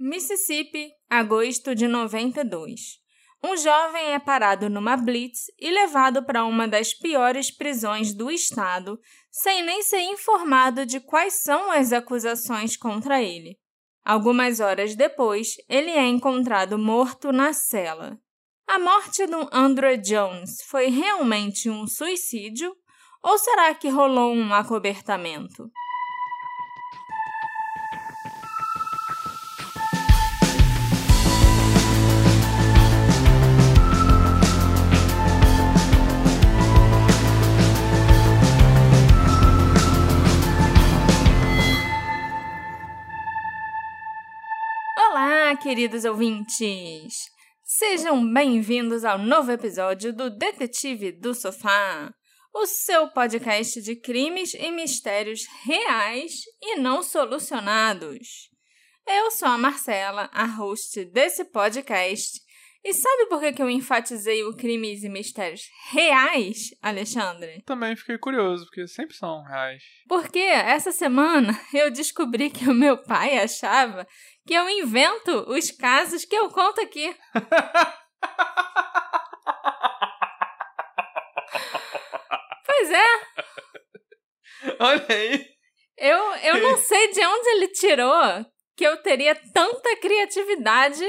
Mississippi, agosto de 92. Um jovem é parado numa blitz e levado para uma das piores prisões do estado, sem nem ser informado de quais são as acusações contra ele. Algumas horas depois, ele é encontrado morto na cela. A morte do Andrew Jones foi realmente um suicídio ou será que rolou um acobertamento? Queridos ouvintes! Sejam bem-vindos ao novo episódio do Detetive do Sofá, o seu podcast de crimes e mistérios reais e não solucionados. Eu sou a Marcela, a host desse podcast. E sabe por que, que eu enfatizei o crimes e mistérios reais, Alexandre? Também fiquei curioso, porque sempre são reais. Porque essa semana eu descobri que o meu pai achava que eu invento os casos que eu conto aqui. pois é. Olha aí. Eu, eu não sei de onde ele tirou que eu teria tanta criatividade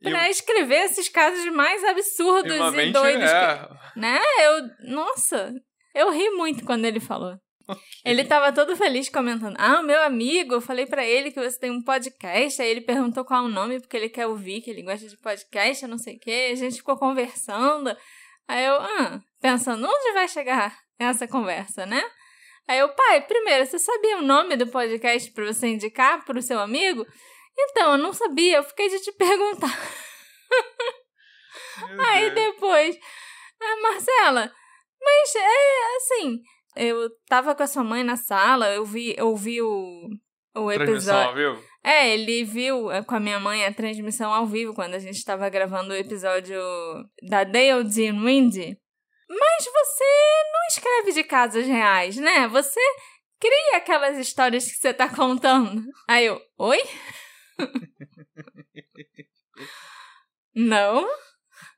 para escrever esses casos mais absurdos e, e doidos. É. Que, né? Eu, nossa, eu ri muito quando ele falou. Ele tava todo feliz comentando. Ah, meu amigo, eu falei para ele que você tem um podcast. Aí ele perguntou qual é o nome, porque ele quer ouvir, que ele gosta de podcast, não sei o quê. A gente ficou conversando. Aí eu, ah, pensando, onde vai chegar essa conversa, né? Aí eu, pai, primeiro, você sabia o nome do podcast para você indicar pro seu amigo? Então, eu não sabia, eu fiquei de te perguntar. Aí depois, ah, Marcela, mas é assim, eu tava com a sua mãe na sala, eu vi, eu vi o, o episódio. Ao vivo? É, ele viu é, com a minha mãe a transmissão ao vivo quando a gente estava gravando o episódio da Dale Dean Windy. Mas você não escreve de casos reais, né? Você cria aquelas histórias que você tá contando. Aí eu, oi? não?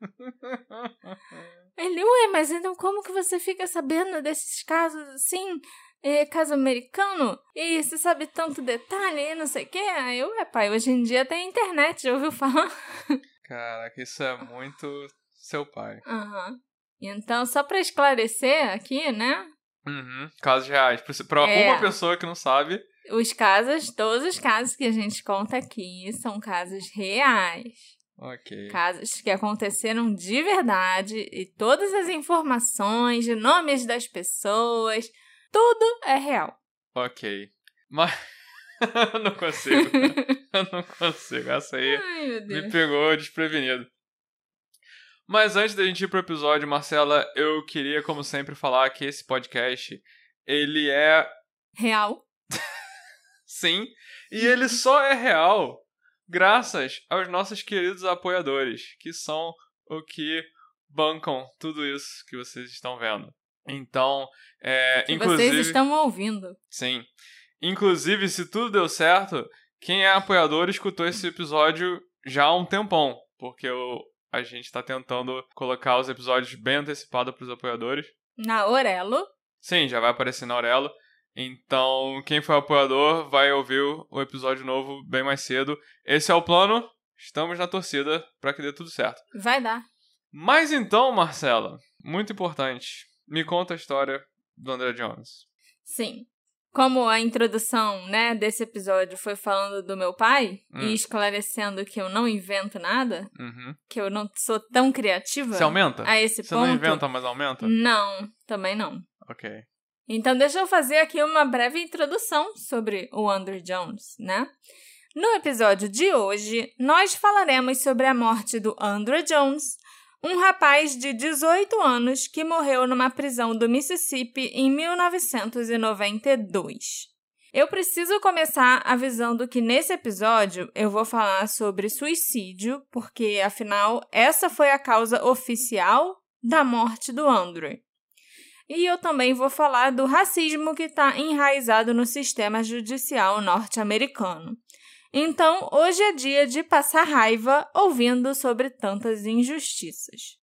Ele, ué, mas então como que você fica sabendo desses casos assim? É, caso americano? E você sabe tanto detalhe e não sei o quê? Aí eu, é pai, hoje em dia tem internet, já ouviu falar? Caraca, isso é muito seu pai. Aham. Uhum. Então, só pra esclarecer aqui, né? Uhum. Casos reais. Pra é, uma pessoa que não sabe. Os casos, todos os casos que a gente conta aqui são casos reais. Ok. Casos que aconteceram de verdade e todas as informações, nomes das pessoas, tudo é real. Ok. Mas. eu não consigo. eu não consigo. Essa aí Ai, me pegou desprevenido. Mas antes da gente ir pro episódio, Marcela, eu queria, como sempre, falar que esse podcast, ele é... Real. Sim. E ele só é real graças aos nossos queridos apoiadores, que são o que bancam tudo isso que vocês estão vendo. Então, é, que inclusive, vocês estão ouvindo. Sim. Inclusive, se tudo deu certo, quem é apoiador escutou esse episódio já há um tempão, porque o, a gente está tentando colocar os episódios bem antecipados para os apoiadores. Na Orelo. Sim, já vai aparecer na Orelo. Então, quem for apoiador vai ouvir o episódio novo bem mais cedo. Esse é o plano. Estamos na torcida para que dê tudo certo. Vai dar. Mas então, Marcela, muito importante. Me conta a história do André Jones. Sim. Como a introdução, né, desse episódio foi falando do meu pai hum. e esclarecendo que eu não invento nada, uhum. que eu não sou tão criativa. Você aumenta? A esse Você ponto. Você não inventa, mas aumenta? Não, também não. Ok. Então, deixa eu fazer aqui uma breve introdução sobre o Andrew Jones, né? No episódio de hoje, nós falaremos sobre a morte do Andrew Jones, um rapaz de 18 anos que morreu numa prisão do Mississippi em 1992. Eu preciso começar avisando que nesse episódio eu vou falar sobre suicídio, porque afinal essa foi a causa oficial da morte do Andrew. E eu também vou falar do racismo que está enraizado no sistema judicial norte-americano. Então, hoje é dia de passar raiva ouvindo sobre tantas injustiças.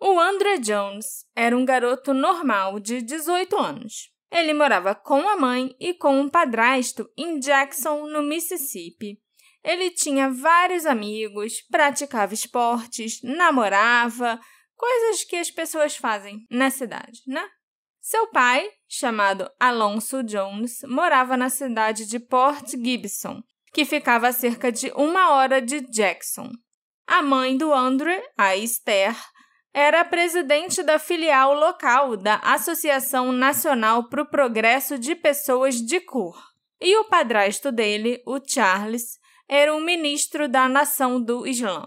O Andrew Jones era um garoto normal de 18 anos. Ele morava com a mãe e com um padrasto em Jackson, no Mississippi. Ele tinha vários amigos, praticava esportes, namorava, coisas que as pessoas fazem na cidade, né? Seu pai, chamado Alonso Jones, morava na cidade de Port Gibson, que ficava a cerca de uma hora de Jackson. A mãe do Andrew, a Esther, era presidente da filial local da Associação Nacional para o Progresso de Pessoas de Cor. E o padrasto dele, o Charles, era um ministro da Nação do Islã.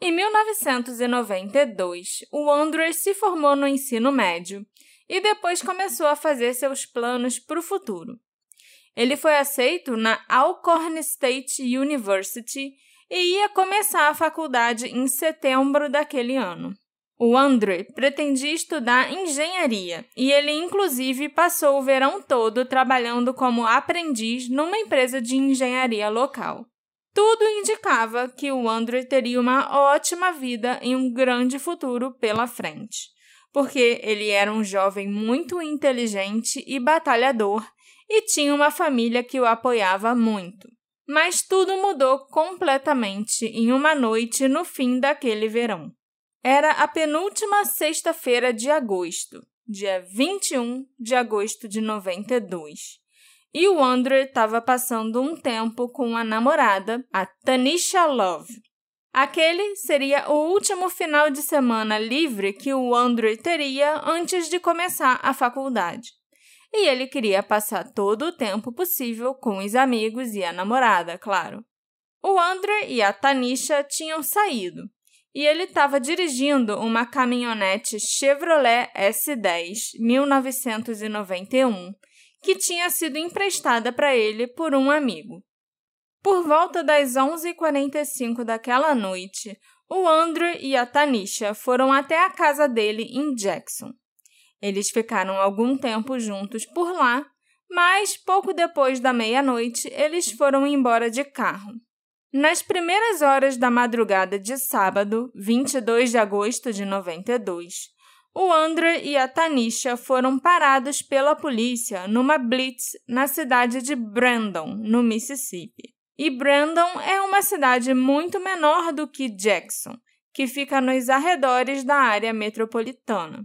Em 1992, o Andrew se formou no ensino médio e depois começou a fazer seus planos para o futuro. Ele foi aceito na Alcorn State University e ia começar a faculdade em setembro daquele ano. O André pretendia estudar engenharia e ele, inclusive, passou o verão todo trabalhando como aprendiz numa empresa de engenharia local. Tudo indicava que o André teria uma ótima vida e um grande futuro pela frente, porque ele era um jovem muito inteligente e batalhador e tinha uma família que o apoiava muito. Mas tudo mudou completamente em uma noite no fim daquele verão. Era a penúltima sexta-feira de agosto, dia 21 de agosto de 92. E o Andrew estava passando um tempo com a namorada, a Tanisha Love. Aquele seria o último final de semana livre que o Andrew teria antes de começar a faculdade. E ele queria passar todo o tempo possível com os amigos e a namorada, claro. O Andrew e a Tanisha tinham saído, e ele estava dirigindo uma caminhonete Chevrolet S10 1991 que tinha sido emprestada para ele por um amigo. Por volta das 11h45 daquela noite, o Andrew e a Tanisha foram até a casa dele em Jackson. Eles ficaram algum tempo juntos por lá, mas pouco depois da meia-noite eles foram embora de carro. Nas primeiras horas da madrugada de sábado, 22 de agosto de 92, o Andrew e a Tanisha foram parados pela polícia numa blitz na cidade de Brandon, no Mississippi. E Brandon é uma cidade muito menor do que Jackson, que fica nos arredores da área metropolitana.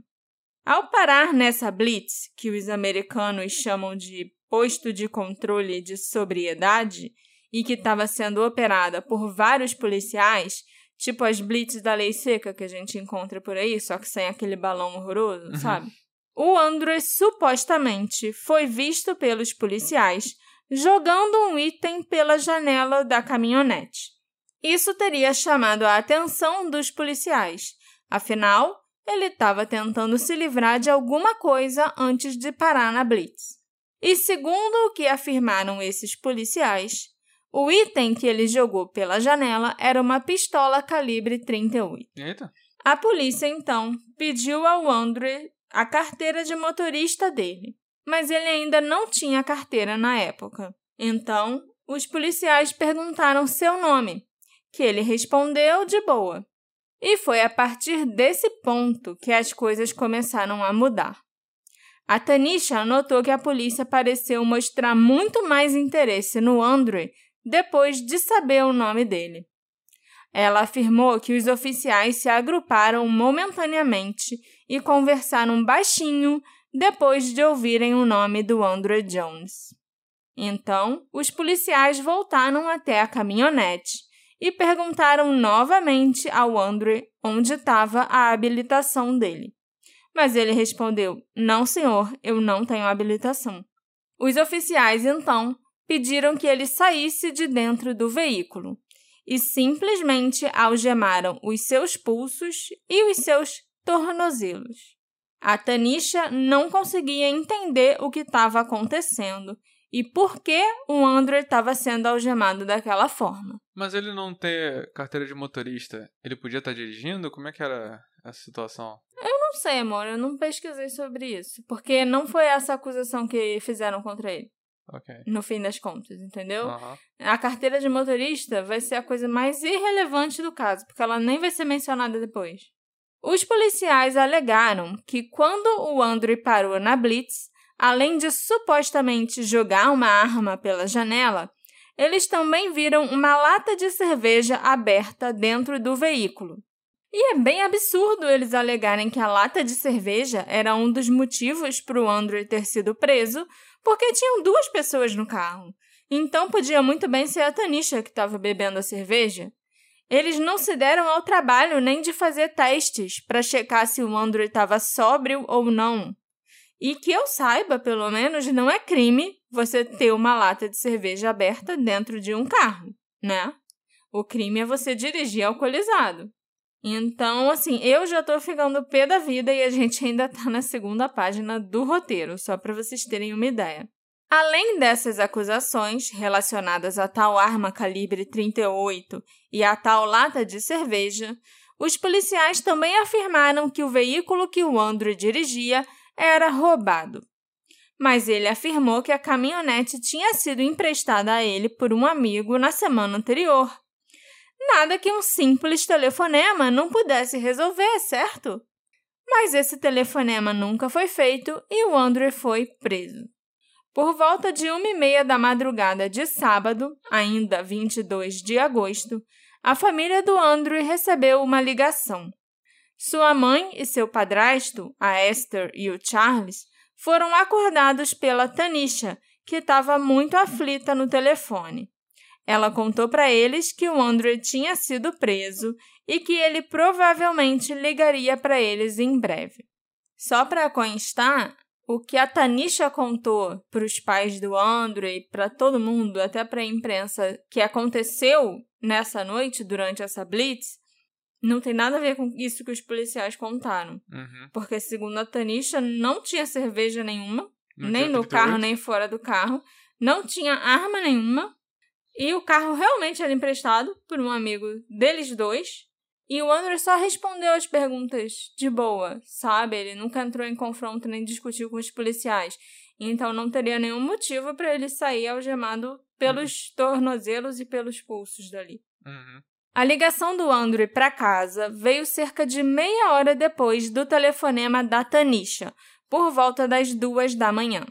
Ao parar nessa blitz, que os americanos chamam de posto de controle de sobriedade, e que estava sendo operada por vários policiais, tipo as blitz da lei seca que a gente encontra por aí, só que sem aquele balão horroroso, uhum. sabe? O Andrew supostamente foi visto pelos policiais jogando um item pela janela da caminhonete. Isso teria chamado a atenção dos policiais, afinal, ele estava tentando se livrar de alguma coisa antes de parar na blitz. E segundo o que afirmaram esses policiais, o item que ele jogou pela janela era uma pistola calibre 38. Eita. A polícia então pediu ao Andrew a carteira de motorista dele, mas ele ainda não tinha carteira na época. Então, os policiais perguntaram seu nome, que ele respondeu de boa. E foi a partir desse ponto que as coisas começaram a mudar. A Tanisha notou que a polícia pareceu mostrar muito mais interesse no Andrew depois de saber o nome dele. Ela afirmou que os oficiais se agruparam momentaneamente e conversaram baixinho depois de ouvirem o nome do Andrew Jones. Então, os policiais voltaram até a caminhonete e perguntaram novamente ao Andrew onde estava a habilitação dele. Mas ele respondeu: Não, senhor, eu não tenho habilitação. Os oficiais então pediram que ele saísse de dentro do veículo e simplesmente algemaram os seus pulsos e os seus tornozelos. A Tanisha não conseguia entender o que estava acontecendo e por que o Andrew estava sendo algemado daquela forma. Mas ele não ter carteira de motorista, ele podia estar tá dirigindo? Como é que era essa situação? Eu não sei, amor, eu não pesquisei sobre isso, porque não foi essa acusação que fizeram contra ele. Okay. No fim das contas, entendeu? Uhum. A carteira de motorista vai ser a coisa mais irrelevante do caso, porque ela nem vai ser mencionada depois. Os policiais alegaram que quando o Andrew parou na Blitz, além de supostamente jogar uma arma pela janela, eles também viram uma lata de cerveja aberta dentro do veículo. E é bem absurdo eles alegarem que a lata de cerveja era um dos motivos para o Andrew ter sido preso, porque tinham duas pessoas no carro. Então podia muito bem ser a Tanisha que estava bebendo a cerveja. Eles não se deram ao trabalho nem de fazer testes para checar se o Andrew estava sóbrio ou não. E que eu saiba, pelo menos, não é crime você ter uma lata de cerveja aberta dentro de um carro, né? O crime é você dirigir alcoolizado. Então, assim, eu já tô ficando pé da vida e a gente ainda tá na segunda página do roteiro, só para vocês terem uma ideia. Além dessas acusações relacionadas a tal arma calibre 38 e a tal lata de cerveja, os policiais também afirmaram que o veículo que o Andrew dirigia era roubado. Mas ele afirmou que a caminhonete tinha sido emprestada a ele por um amigo na semana anterior Nada que um simples telefonema não pudesse resolver, certo? Mas esse telefonema nunca foi feito e o Andrew foi preso. Por volta de uma e meia da madrugada de sábado, ainda 22 de agosto, a família do Andrew recebeu uma ligação. Sua mãe e seu padrasto, a Esther e o Charles, foram acordados pela Tanisha, que estava muito aflita no telefone. Ela contou para eles que o Andrew tinha sido preso e que ele provavelmente ligaria para eles em breve. Só para constar, o que a Tanisha contou para os pais do Andrew e para todo mundo, até para a imprensa, que aconteceu nessa noite durante essa blitz, não tem nada a ver com isso que os policiais contaram. Uhum. Porque, segundo a Tanisha, não tinha cerveja nenhuma, não nem no carro, nem fora do carro, não tinha arma nenhuma, e o carro realmente era emprestado por um amigo deles dois. E o Andrew só respondeu as perguntas de boa, sabe? Ele nunca entrou em confronto nem discutiu com os policiais. Então não teria nenhum motivo para ele sair algemado pelos uhum. tornozelos e pelos pulsos dali. Uhum. A ligação do Andrew para casa veio cerca de meia hora depois do telefonema da Tanisha, por volta das duas da manhã.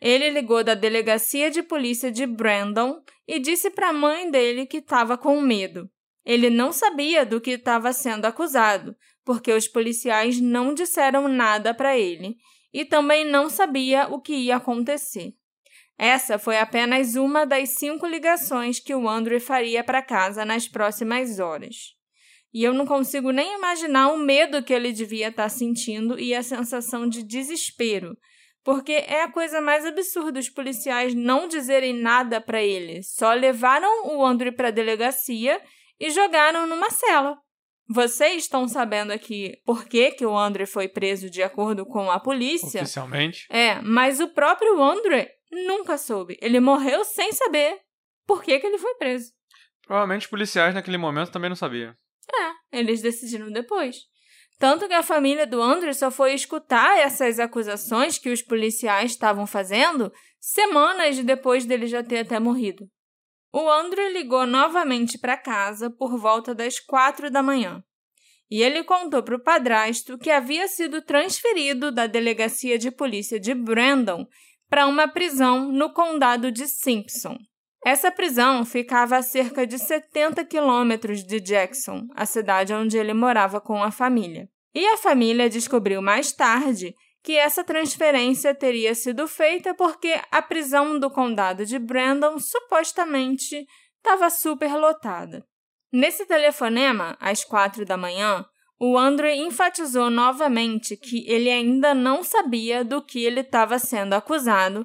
Ele ligou da delegacia de polícia de Brandon e disse para a mãe dele que estava com medo. Ele não sabia do que estava sendo acusado, porque os policiais não disseram nada para ele e também não sabia o que ia acontecer. Essa foi apenas uma das cinco ligações que o Andrew faria para casa nas próximas horas. E eu não consigo nem imaginar o medo que ele devia estar tá sentindo e a sensação de desespero porque é a coisa mais absurda os policiais não dizerem nada para ele. Só levaram o Andrew para a delegacia e jogaram numa cela. Vocês estão sabendo aqui por que, que o Andrew foi preso de acordo com a polícia? Oficialmente? É, mas o próprio Andrew nunca soube. Ele morreu sem saber por que, que ele foi preso. Provavelmente os policiais naquele momento também não sabiam. É, eles decidiram depois. Tanto que a família do Andrew só foi escutar essas acusações que os policiais estavam fazendo semanas depois dele já ter até morrido. O Andrew ligou novamente para casa por volta das quatro da manhã. E ele contou para o padrasto que havia sido transferido da delegacia de polícia de Brandon para uma prisão no condado de Simpson. Essa prisão ficava a cerca de 70 quilômetros de Jackson, a cidade onde ele morava com a família. E a família descobriu mais tarde que essa transferência teria sido feita porque a prisão do condado de Brandon supostamente estava superlotada. Nesse telefonema, às quatro da manhã, o Andrew enfatizou novamente que ele ainda não sabia do que ele estava sendo acusado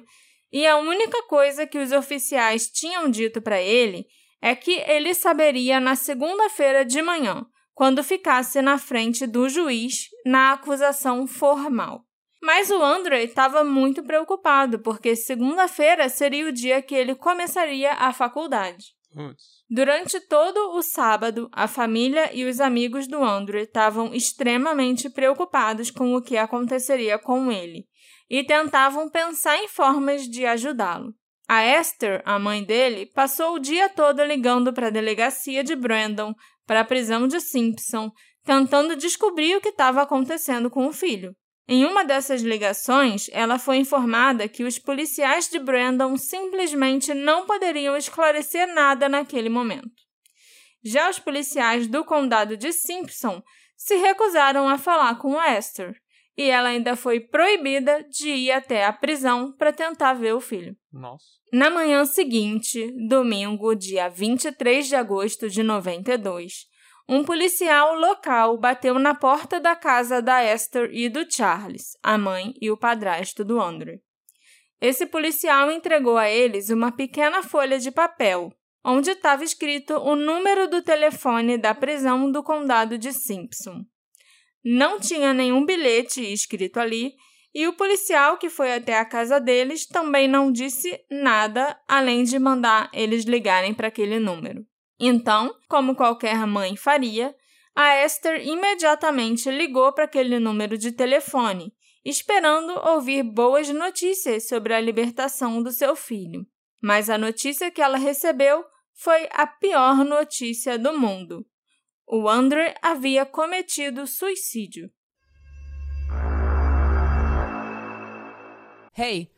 e a única coisa que os oficiais tinham dito para ele é que ele saberia na segunda-feira de manhã, quando ficasse na frente do juiz na acusação formal. Mas o Andrew estava muito preocupado, porque segunda-feira seria o dia que ele começaria a faculdade. Durante todo o sábado, a família e os amigos do Andrew estavam extremamente preocupados com o que aconteceria com ele e tentavam pensar em formas de ajudá-lo. A Esther, a mãe dele, passou o dia todo ligando para a delegacia de Brandon, para a prisão de Simpson, tentando descobrir o que estava acontecendo com o filho. Em uma dessas ligações, ela foi informada que os policiais de Brandon simplesmente não poderiam esclarecer nada naquele momento. Já os policiais do condado de Simpson se recusaram a falar com Esther, e ela ainda foi proibida de ir até a prisão para tentar ver o filho. Nossa. Na manhã seguinte, domingo, dia 23 de agosto de 92, um policial local bateu na porta da casa da Esther e do Charles, a mãe e o padrasto do Andrew. Esse policial entregou a eles uma pequena folha de papel, onde estava escrito o número do telefone da prisão do condado de Simpson. Não tinha nenhum bilhete escrito ali, e o policial que foi até a casa deles também não disse nada além de mandar eles ligarem para aquele número. Então, como qualquer mãe faria, a Esther imediatamente ligou para aquele número de telefone, esperando ouvir boas notícias sobre a libertação do seu filho. Mas a notícia que ela recebeu foi a pior notícia do mundo. O Andre havia cometido suicídio. Hey!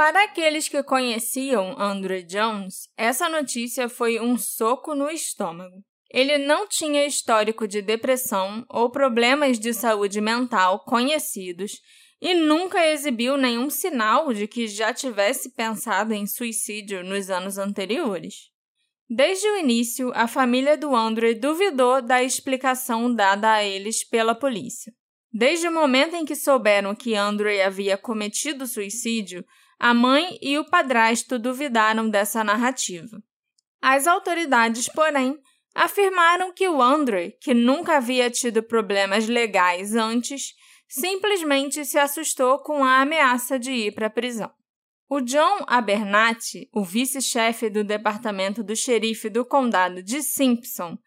Para aqueles que conheciam Andrew Jones, essa notícia foi um soco no estômago. Ele não tinha histórico de depressão ou problemas de saúde mental conhecidos e nunca exibiu nenhum sinal de que já tivesse pensado em suicídio nos anos anteriores. Desde o início, a família do Andre duvidou da explicação dada a eles pela polícia. Desde o momento em que souberam que Andre havia cometido suicídio, a mãe e o padrasto duvidaram dessa narrativa. As autoridades, porém, afirmaram que o Andre, que nunca havia tido problemas legais antes, simplesmente se assustou com a ameaça de ir para a prisão. O John Abernathy, o vice-chefe do departamento do xerife do condado de Simpson,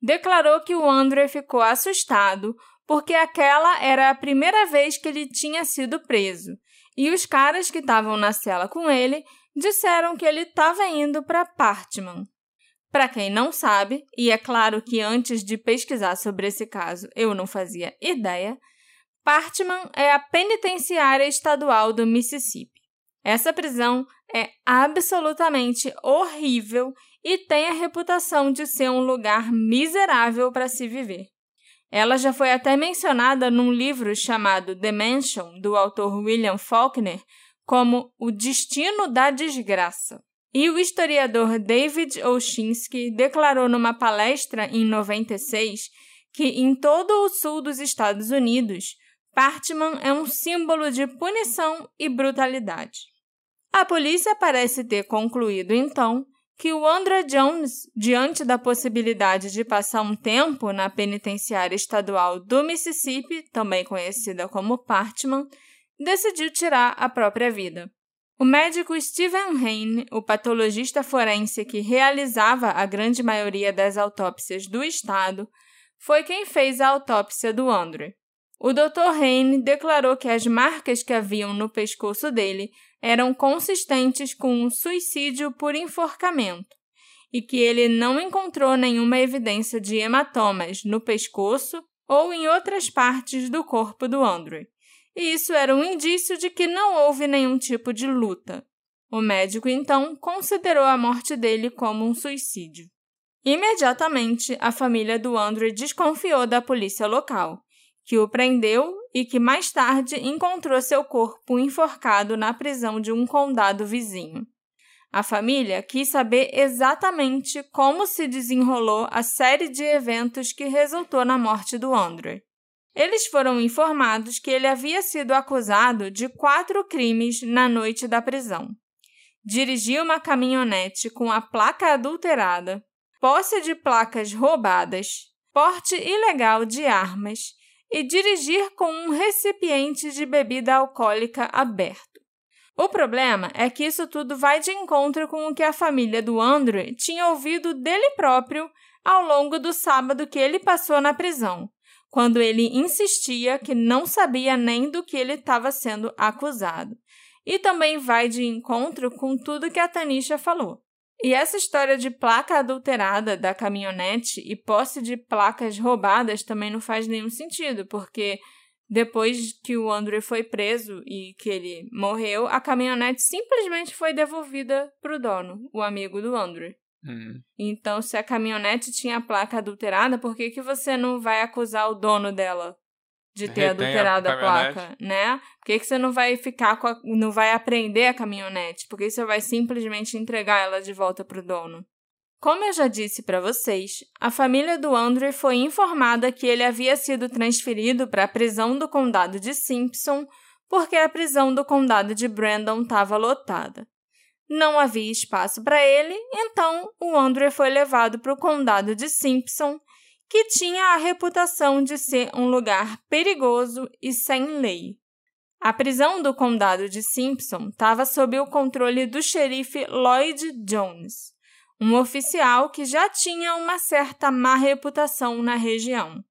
declarou que o Andrew ficou assustado porque aquela era a primeira vez que ele tinha sido preso, e os caras que estavam na cela com ele disseram que ele estava indo para Partman. Para quem não sabe, e é claro que antes de pesquisar sobre esse caso eu não fazia ideia, Partman é a penitenciária estadual do Mississippi. Essa prisão é absolutamente horrível e tem a reputação de ser um lugar miserável para se viver. Ela já foi até mencionada num livro chamado The Mansion, do autor William Faulkner, como O Destino da Desgraça. E o historiador David Oshinsky declarou numa palestra em 96 que em todo o sul dos Estados Unidos, Partman é um símbolo de punição e brutalidade. A polícia parece ter concluído, então, que o Andrew Jones, diante da possibilidade de passar um tempo na penitenciária estadual do Mississippi, também conhecida como Partman, decidiu tirar a própria vida. O médico Steven Hain, o patologista forense que realizava a grande maioria das autópsias do estado, foi quem fez a autópsia do Andrew. O Dr. Hain declarou que as marcas que haviam no pescoço dele eram consistentes com um suicídio por enforcamento e que ele não encontrou nenhuma evidência de hematomas no pescoço ou em outras partes do corpo do Andrew. E isso era um indício de que não houve nenhum tipo de luta. O médico então considerou a morte dele como um suicídio. Imediatamente, a família do Andrew desconfiou da polícia local que o prendeu e que mais tarde encontrou seu corpo enforcado na prisão de um condado vizinho. A família quis saber exatamente como se desenrolou a série de eventos que resultou na morte do Andrew. Eles foram informados que ele havia sido acusado de quatro crimes na noite da prisão. dirigir uma caminhonete com a placa adulterada, posse de placas roubadas, porte ilegal de armas e dirigir com um recipiente de bebida alcoólica aberto. O problema é que isso tudo vai de encontro com o que a família do Andrew tinha ouvido dele próprio ao longo do sábado que ele passou na prisão, quando ele insistia que não sabia nem do que ele estava sendo acusado. E também vai de encontro com tudo que a Tanisha falou. E essa história de placa adulterada da caminhonete e posse de placas roubadas também não faz nenhum sentido, porque depois que o Andrew foi preso e que ele morreu, a caminhonete simplesmente foi devolvida para o dono, o amigo do Andrew. Uhum. Então, se a caminhonete tinha a placa adulterada, por que, que você não vai acusar o dono dela de ter Retém adulterado a, a placa, né? Por que, que você não vai ficar com a, não vai apreender a caminhonete? Por que você vai simplesmente entregar ela de volta pro dono? Como eu já disse para vocês, a família do Andrew foi informada que ele havia sido transferido para a prisão do condado de Simpson porque a prisão do condado de Brandon estava lotada. Não havia espaço para ele, então o Andrew foi levado para o condado de Simpson que tinha a reputação de ser um lugar perigoso e sem lei. A prisão do condado de Simpson estava sob o controle do xerife Lloyd Jones, um oficial que já tinha uma certa má reputação na região.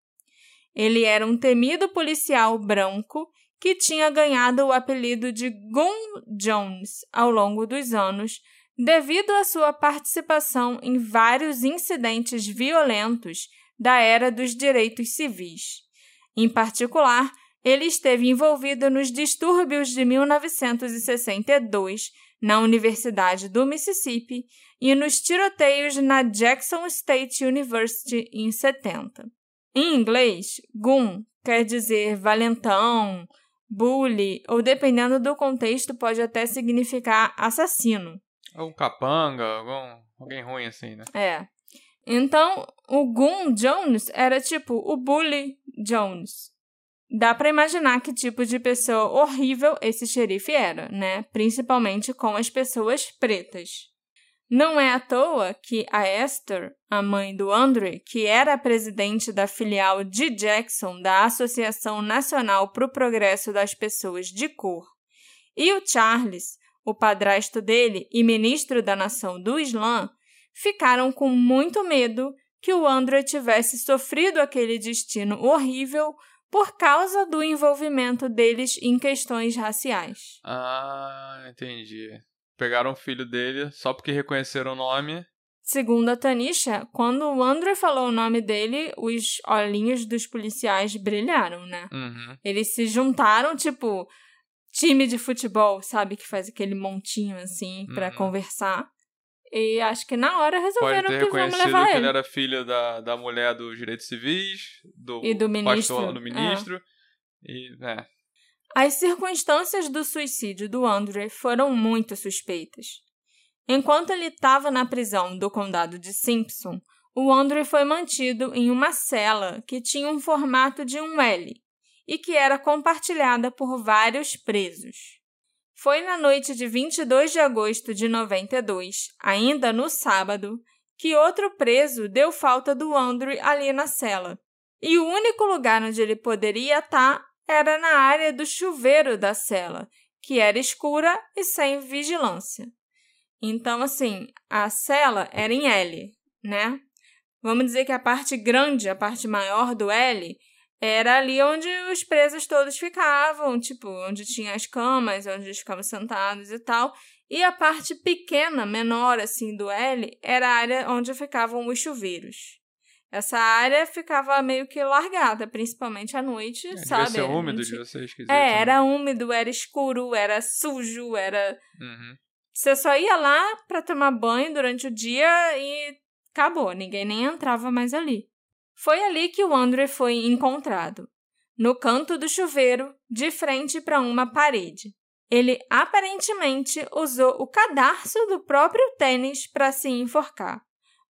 Ele era um temido policial branco que tinha ganhado o apelido de Gun Jones ao longo dos anos, devido à sua participação em vários incidentes violentos da era dos direitos civis. Em particular, ele esteve envolvido nos distúrbios de 1962 na Universidade do Mississippi e nos tiroteios na Jackson State University em 70. Em inglês, gun quer dizer valentão, bully ou, dependendo do contexto, pode até significar assassino. Ou capanga, algum, alguém ruim assim, né? É. Então, o Goon Jones era tipo o Bully Jones. Dá para imaginar que tipo de pessoa horrível esse xerife era, né? Principalmente com as pessoas pretas. Não é à toa que a Esther, a mãe do Andre, que era a presidente da filial de Jackson da Associação Nacional para o Progresso das Pessoas de Cor, e o Charles, o padrasto dele e ministro da Nação do Islã, ficaram com muito medo que o Andrew tivesse sofrido aquele destino horrível por causa do envolvimento deles em questões raciais. Ah, entendi. Pegaram o filho dele só porque reconheceram o nome. Segundo a Tanisha, quando o Andrew falou o nome dele, os olhinhos dos policiais brilharam, né? Uhum. Eles se juntaram, tipo, time de futebol, sabe? Que faz aquele montinho assim para uhum. conversar. E acho que na hora resolveram Pode ter que vamos levar que ele. ele era filho da, da mulher dos direitos civis, do, e do ministro. Pastor, do ministro. É. E, é. As circunstâncias do suicídio do Andrew foram muito suspeitas. Enquanto ele estava na prisão do condado de Simpson, o Andrew foi mantido em uma cela que tinha um formato de um L e que era compartilhada por vários presos. Foi na noite de 22 de agosto de 92, ainda no sábado, que outro preso deu falta do Andrew ali na cela. E o único lugar onde ele poderia estar era na área do chuveiro da cela, que era escura e sem vigilância. Então, assim, a cela era em L, né? Vamos dizer que a parte grande, a parte maior do L, era ali onde os presos todos ficavam, tipo, onde tinha as camas, onde eles ficavam sentados e tal. E a parte pequena, menor assim do L, era a área onde ficavam os chuveiros. Essa área ficava meio que largada, principalmente à noite, é, sabe? Devia ser úmido de vocês, É, né? era úmido, era escuro, era sujo, era. Uhum. Você só ia lá para tomar banho durante o dia e acabou, ninguém nem entrava mais ali. Foi ali que o André foi encontrado, no canto do chuveiro, de frente para uma parede. Ele aparentemente usou o cadarço do próprio tênis para se enforcar,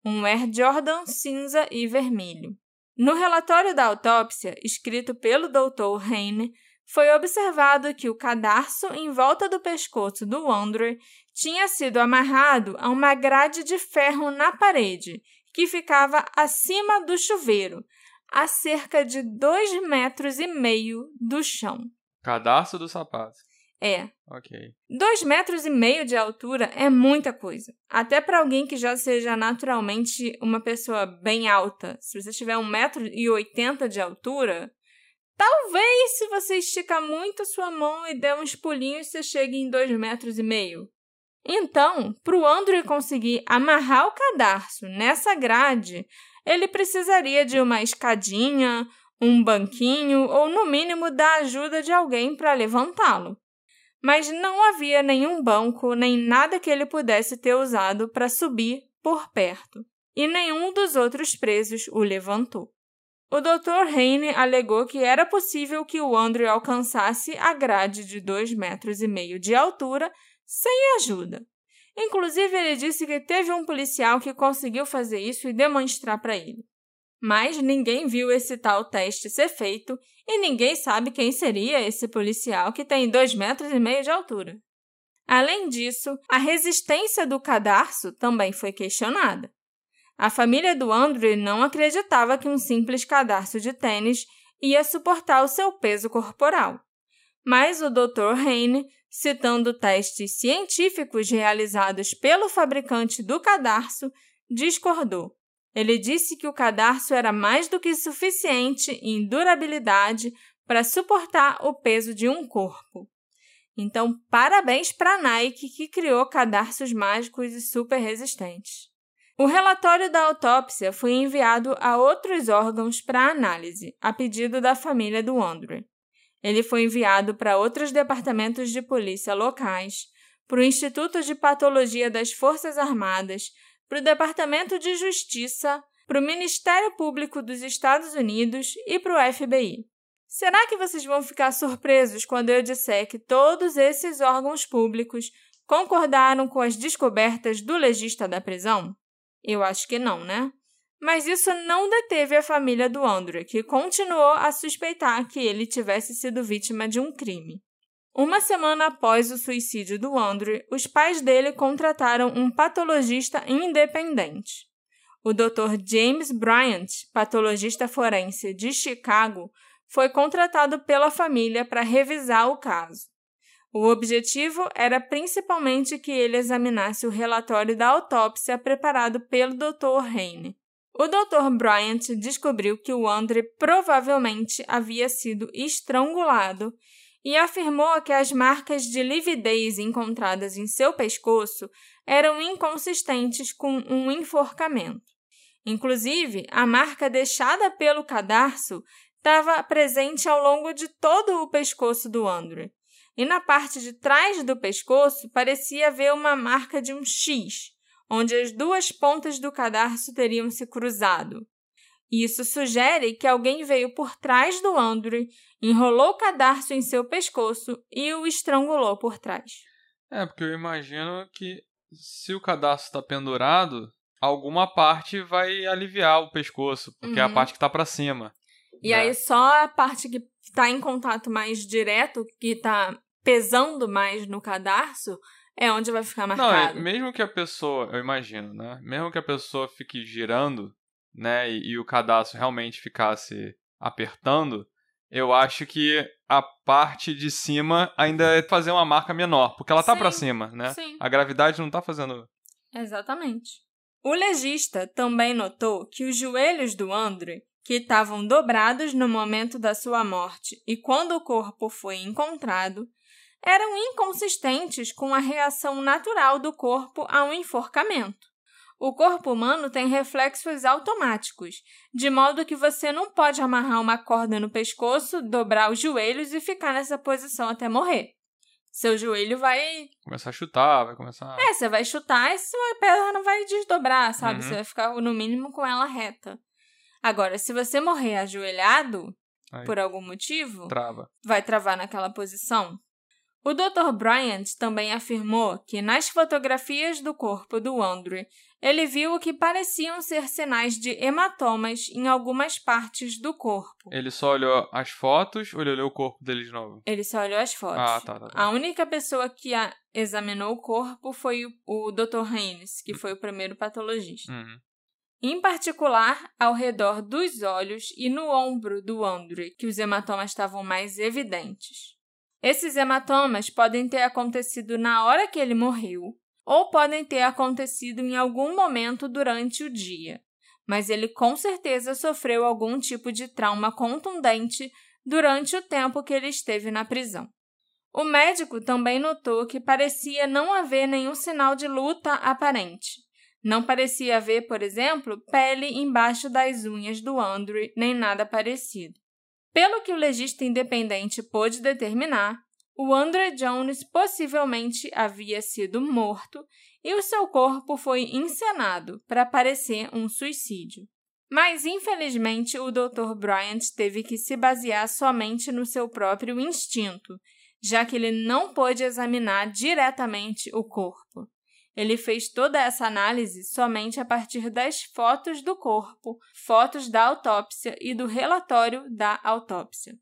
um Air Jordan cinza e vermelho. No relatório da autópsia, escrito pelo Dr. Heine, foi observado que o cadarço em volta do pescoço do Andrew tinha sido amarrado a uma grade de ferro na parede, que ficava acima do chuveiro, a cerca de dois metros e meio do chão. Cadarço do sapato. É. Ok. Dois metros e meio de altura é muita coisa. Até para alguém que já seja naturalmente uma pessoa bem alta. Se você tiver um metro e oitenta de altura, talvez se você esticar muito a sua mão e der uns pulinhos, você chegue em dois metros e meio. Então, para o Andrew conseguir amarrar o cadarço nessa grade, ele precisaria de uma escadinha, um banquinho ou, no mínimo, da ajuda de alguém para levantá-lo. Mas não havia nenhum banco nem nada que ele pudesse ter usado para subir por perto, e nenhum dos outros presos o levantou. O Dr. Heine alegou que era possível que o Andrew alcançasse a grade de dois metros e meio de altura sem ajuda. Inclusive, ele disse que teve um policial que conseguiu fazer isso e demonstrar para ele. Mas ninguém viu esse tal teste ser feito e ninguém sabe quem seria esse policial que tem dois metros e meio de altura. Além disso, a resistência do cadarço também foi questionada. A família do Andrew não acreditava que um simples cadarço de tênis ia suportar o seu peso corporal. Mas o Dr. Heine citando testes científicos realizados pelo fabricante do cadarço, discordou. Ele disse que o cadarço era mais do que suficiente em durabilidade para suportar o peso de um corpo. Então, parabéns para a Nike que criou cadarços mágicos e super resistentes. O relatório da autópsia foi enviado a outros órgãos para análise, a pedido da família do Andrew. Ele foi enviado para outros departamentos de polícia locais, para o Instituto de Patologia das Forças Armadas, para o Departamento de Justiça, para o Ministério Público dos Estados Unidos e para o FBI. Será que vocês vão ficar surpresos quando eu disser que todos esses órgãos públicos concordaram com as descobertas do legista da prisão? Eu acho que não, né? Mas isso não deteve a família do Andrew, que continuou a suspeitar que ele tivesse sido vítima de um crime. Uma semana após o suicídio do Andrew, os pais dele contrataram um patologista independente. O Dr. James Bryant, patologista forense de Chicago, foi contratado pela família para revisar o caso. O objetivo era principalmente que ele examinasse o relatório da autópsia preparado pelo Dr. Heine. O Dr. Bryant descobriu que o Andre provavelmente havia sido estrangulado e afirmou que as marcas de lividez encontradas em seu pescoço eram inconsistentes com um enforcamento. Inclusive, a marca deixada pelo cadarço estava presente ao longo de todo o pescoço do Andrew. E na parte de trás do pescoço parecia haver uma marca de um X, onde as duas pontas do cadarço teriam se cruzado. Isso sugere que alguém veio por trás do Andrew, enrolou o cadarço em seu pescoço e o estrangulou por trás. É, porque eu imagino que se o cadarço está pendurado, alguma parte vai aliviar o pescoço, porque uhum. é a uhum. parte que está para cima. E né? aí só a parte que está em contato mais direto, que está pesando mais no cadarço, é onde vai ficar marcado. Não, mesmo que a pessoa, eu imagino, né? Mesmo que a pessoa fique girando, né, e, e o cadastro realmente ficasse apertando, eu acho que a parte de cima ainda é fazer uma marca menor, porque ela tá para cima, né? Sim. A gravidade não tá fazendo. Exatamente. O legista também notou que os joelhos do André, que estavam dobrados no momento da sua morte e quando o corpo foi encontrado, eram inconsistentes com a reação natural do corpo ao enforcamento. O corpo humano tem reflexos automáticos, de modo que você não pode amarrar uma corda no pescoço, dobrar os joelhos e ficar nessa posição até morrer. Seu joelho vai. Começar a chutar, vai começar. É, você vai chutar e sua perna não vai desdobrar, sabe? Uhum. Você vai ficar, no mínimo, com ela reta. Agora, se você morrer ajoelhado, Aí. por algum motivo, Trava. vai travar naquela posição. O Dr. Bryant também afirmou que nas fotografias do corpo do Andrew ele viu o que pareciam ser sinais de hematomas em algumas partes do corpo. Ele só olhou as fotos ou ele olhou o corpo dele de novo? Ele só olhou as fotos. Ah, tá, tá, tá. A única pessoa que examinou o corpo foi o, o Dr. Haynes, que foi o primeiro patologista. Uhum. Em particular, ao redor dos olhos e no ombro do Andrew, que os hematomas estavam mais evidentes. Esses hematomas podem ter acontecido na hora que ele morreu, ou podem ter acontecido em algum momento durante o dia, mas ele com certeza sofreu algum tipo de trauma contundente durante o tempo que ele esteve na prisão. O médico também notou que parecia não haver nenhum sinal de luta aparente. Não parecia haver, por exemplo, pele embaixo das unhas do Andrew, nem nada parecido. Pelo que o legista independente pôde determinar, o Andrew Jones possivelmente havia sido morto e o seu corpo foi encenado para parecer um suicídio. Mas, infelizmente, o Dr. Bryant teve que se basear somente no seu próprio instinto, já que ele não pôde examinar diretamente o corpo. Ele fez toda essa análise somente a partir das fotos do corpo, fotos da autópsia e do relatório da autópsia.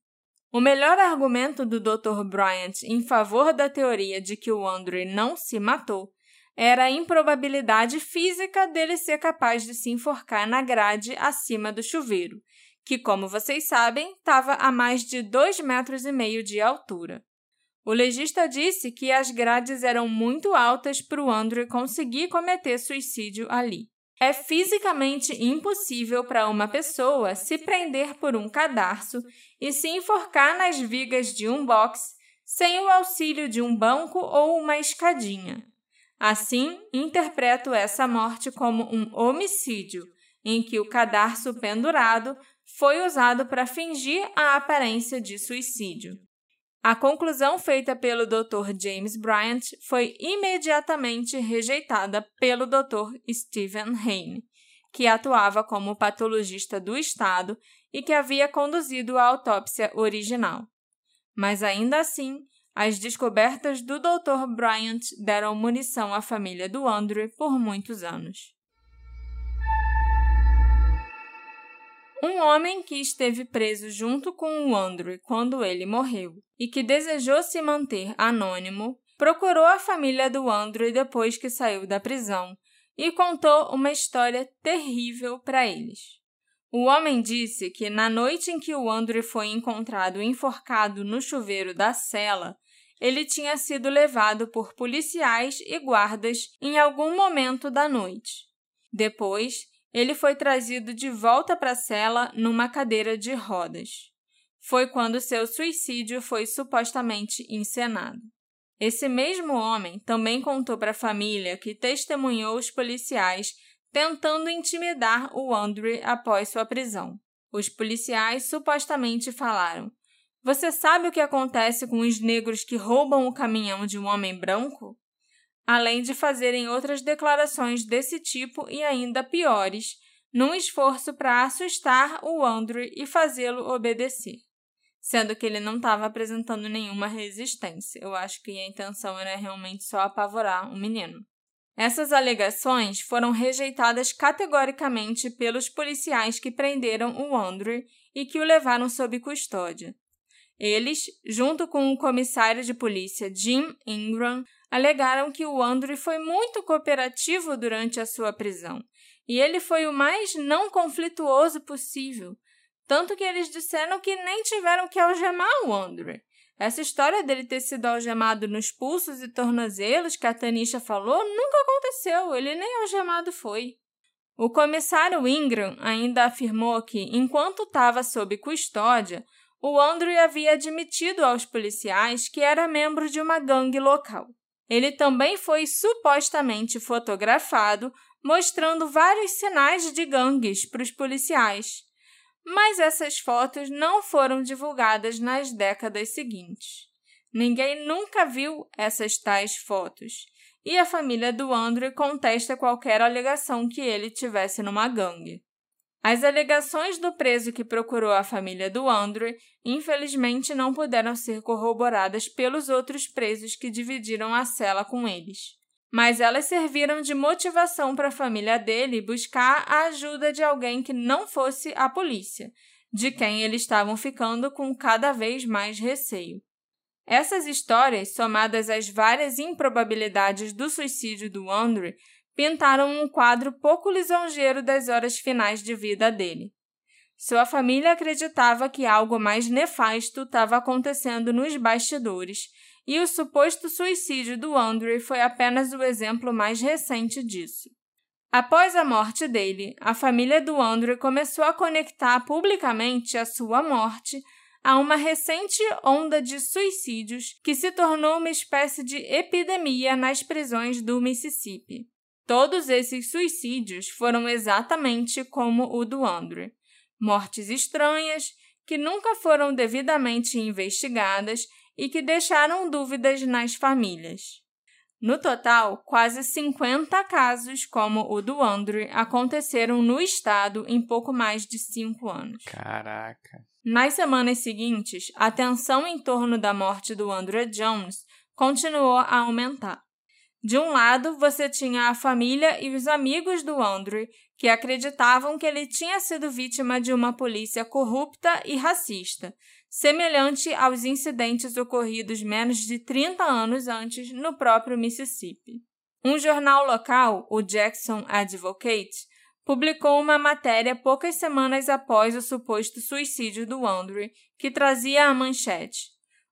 O melhor argumento do Dr. Bryant em favor da teoria de que o Andrew não se matou era a improbabilidade física dele ser capaz de se enforcar na grade acima do chuveiro, que, como vocês sabem, estava a mais de dois metros e meio de altura. O legista disse que as grades eram muito altas para o Andrew conseguir cometer suicídio ali. É fisicamente impossível para uma pessoa se prender por um cadarço e se enforcar nas vigas de um box sem o auxílio de um banco ou uma escadinha. Assim, interpreto essa morte como um homicídio, em que o cadarço pendurado foi usado para fingir a aparência de suicídio. A conclusão feita pelo Dr. James Bryant foi imediatamente rejeitada pelo Dr. Stephen Hayne, que atuava como patologista do Estado e que havia conduzido a autópsia original. Mas ainda assim, as descobertas do Dr. Bryant deram munição à família do Andrew por muitos anos. Um homem que esteve preso junto com o Andrew quando ele morreu e que desejou se manter anônimo, procurou a família do Andrew depois que saiu da prisão e contou uma história terrível para eles. O homem disse que na noite em que o Andrew foi encontrado enforcado no chuveiro da cela, ele tinha sido levado por policiais e guardas em algum momento da noite. Depois, ele foi trazido de volta para a cela numa cadeira de rodas. Foi quando seu suicídio foi supostamente encenado. Esse mesmo homem também contou para a família que testemunhou os policiais tentando intimidar o Andrew após sua prisão. Os policiais supostamente falaram: Você sabe o que acontece com os negros que roubam o caminhão de um homem branco? Além de fazerem outras declarações desse tipo e ainda piores, num esforço para assustar o Andrew e fazê-lo obedecer, sendo que ele não estava apresentando nenhuma resistência. Eu acho que a intenção era realmente só apavorar o menino. Essas alegações foram rejeitadas categoricamente pelos policiais que prenderam o Andrew e que o levaram sob custódia. Eles, junto com o comissário de polícia Jim Ingram, alegaram que o Andrew foi muito cooperativo durante a sua prisão e ele foi o mais não conflituoso possível, tanto que eles disseram que nem tiveram que algemar o Andrew. Essa história dele ter sido algemado nos pulsos e tornozelos que a Tanisha falou nunca aconteceu, ele nem algemado foi. O comissário Ingram ainda afirmou que, enquanto estava sob custódia, o Andrew havia admitido aos policiais que era membro de uma gangue local. Ele também foi supostamente fotografado mostrando vários sinais de gangues para os policiais, mas essas fotos não foram divulgadas nas décadas seguintes. Ninguém nunca viu essas tais fotos, e a família do Andrew contesta qualquer alegação que ele tivesse numa gangue. As alegações do preso que procurou a família do Andrew, infelizmente, não puderam ser corroboradas pelos outros presos que dividiram a cela com eles. mas elas serviram de motivação para a família dele buscar a ajuda de alguém que não fosse a polícia, de quem eles estavam ficando com cada vez mais receio. Essas histórias, somadas às várias improbabilidades do suicídio do Andrew, pintaram um quadro pouco lisonjeiro das horas finais de vida dele. Sua família acreditava que algo mais nefasto estava acontecendo nos bastidores e o suposto suicídio do Andrew foi apenas o exemplo mais recente disso. Após a morte dele, a família do Andrew começou a conectar publicamente a sua morte a uma recente onda de suicídios que se tornou uma espécie de epidemia nas prisões do Mississippi. Todos esses suicídios foram exatamente como o do Andrew. Mortes estranhas, que nunca foram devidamente investigadas e que deixaram dúvidas nas famílias. No total, quase 50 casos como o do Andrew aconteceram no estado em pouco mais de cinco anos. Caraca! Nas semanas seguintes, a tensão em torno da morte do Andrew Jones continuou a aumentar. De um lado, você tinha a família e os amigos do Andrew, que acreditavam que ele tinha sido vítima de uma polícia corrupta e racista, semelhante aos incidentes ocorridos menos de 30 anos antes no próprio Mississippi. Um jornal local, o Jackson Advocate, publicou uma matéria poucas semanas após o suposto suicídio do Andrew, que trazia a manchete: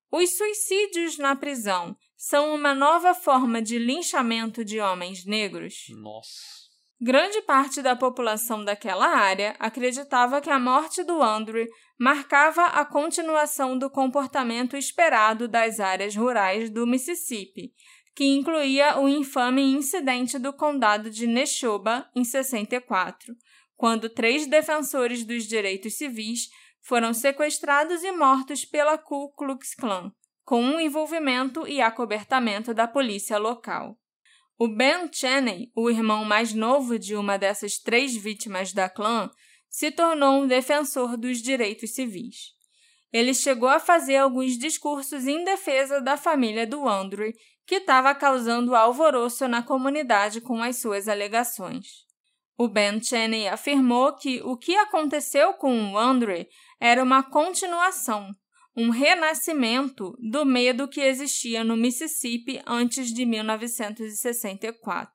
Os suicídios na prisão são uma nova forma de linchamento de homens negros? Nossa. Grande parte da população daquela área acreditava que a morte do Andrew marcava a continuação do comportamento esperado das áreas rurais do Mississippi, que incluía o infame incidente do condado de Neshoba em 64, quando três defensores dos direitos civis foram sequestrados e mortos pela Ku Klux Klan, com um envolvimento e acobertamento da polícia local. O Ben Cheney, o irmão mais novo de uma dessas três vítimas da clã, se tornou um defensor dos direitos civis. Ele chegou a fazer alguns discursos em defesa da família do Andrew, que estava causando alvoroço na comunidade com as suas alegações. O Ben Cheney afirmou que o que aconteceu com o Andrew era uma continuação, um renascimento do medo que existia no Mississippi antes de 1964.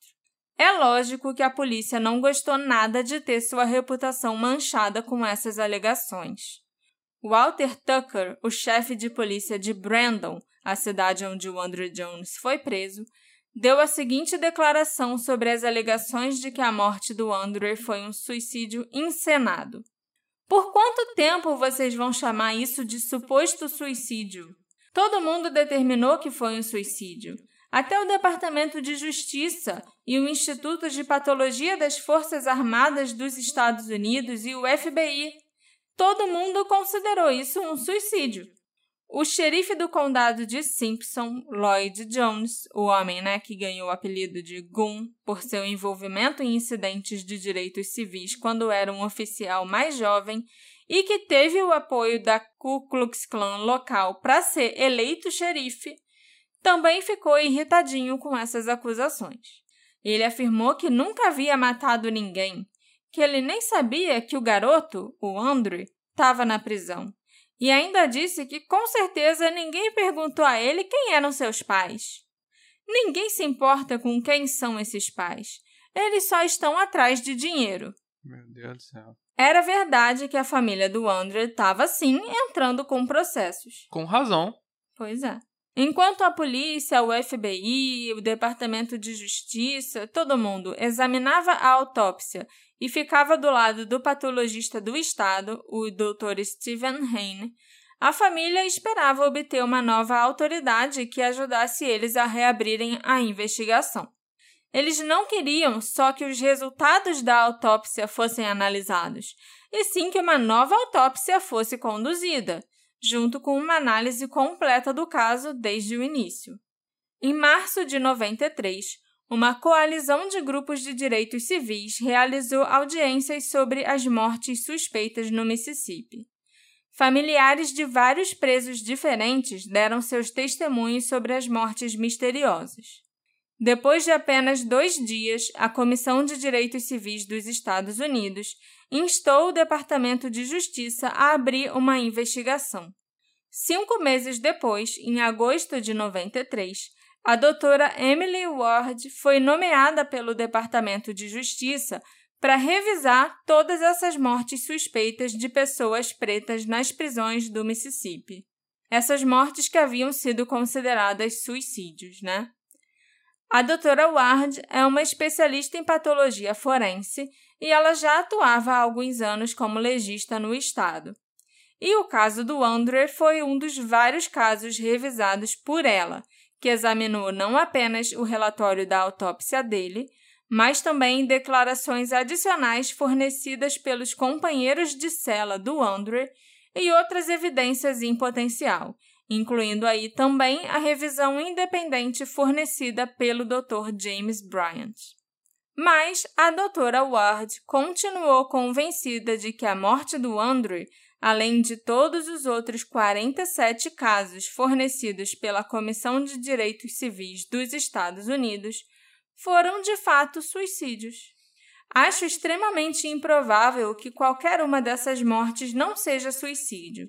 É lógico que a polícia não gostou nada de ter sua reputação manchada com essas alegações. Walter Tucker, o chefe de polícia de Brandon, a cidade onde o Andrew Jones foi preso, deu a seguinte declaração sobre as alegações de que a morte do Andrew foi um suicídio encenado. Por quanto tempo vocês vão chamar isso de suposto suicídio? Todo mundo determinou que foi um suicídio. Até o Departamento de Justiça e o Instituto de Patologia das Forças Armadas dos Estados Unidos e o FBI. Todo mundo considerou isso um suicídio. O xerife do condado de Simpson, Lloyd Jones, o homem né, que ganhou o apelido de Goon por seu envolvimento em incidentes de direitos civis quando era um oficial mais jovem e que teve o apoio da Ku Klux Klan local para ser eleito xerife, também ficou irritadinho com essas acusações. Ele afirmou que nunca havia matado ninguém, que ele nem sabia que o garoto, o Andrew, estava na prisão e ainda disse que com certeza ninguém perguntou a ele quem eram seus pais. Ninguém se importa com quem são esses pais. Eles só estão atrás de dinheiro. Meu Deus do céu. Era verdade que a família do Andrew estava, sim, entrando com processos. Com razão. Pois é. Enquanto a polícia, o FBI, o Departamento de Justiça, todo mundo examinava a autópsia e ficava do lado do patologista do estado, o Dr. Stephen Hain, a família esperava obter uma nova autoridade que ajudasse eles a reabrirem a investigação. Eles não queriam só que os resultados da autópsia fossem analisados, e sim que uma nova autópsia fosse conduzida, junto com uma análise completa do caso desde o início. Em março de 93, uma coalizão de grupos de direitos civis realizou audiências sobre as mortes suspeitas no Mississippi. Familiares de vários presos diferentes deram seus testemunhos sobre as mortes misteriosas. Depois de apenas dois dias, a Comissão de Direitos Civis dos Estados Unidos instou o Departamento de Justiça a abrir uma investigação. Cinco meses depois, em agosto de 93, a doutora Emily Ward foi nomeada pelo Departamento de Justiça para revisar todas essas mortes suspeitas de pessoas pretas nas prisões do Mississippi. Essas mortes que haviam sido consideradas suicídios, né? A doutora Ward é uma especialista em patologia forense e ela já atuava há alguns anos como legista no estado. E o caso do Andrew foi um dos vários casos revisados por ela, que examinou não apenas o relatório da autópsia dele, mas também declarações adicionais fornecidas pelos companheiros de cela do Andrew e outras evidências em potencial, incluindo aí também a revisão independente fornecida pelo Dr. James Bryant. Mas a doutora Ward continuou convencida de que a morte do Andrew além de todos os outros 47 casos fornecidos pela Comissão de Direitos Civis dos Estados Unidos, foram de fato suicídios. Acho extremamente improvável que qualquer uma dessas mortes não seja suicídio.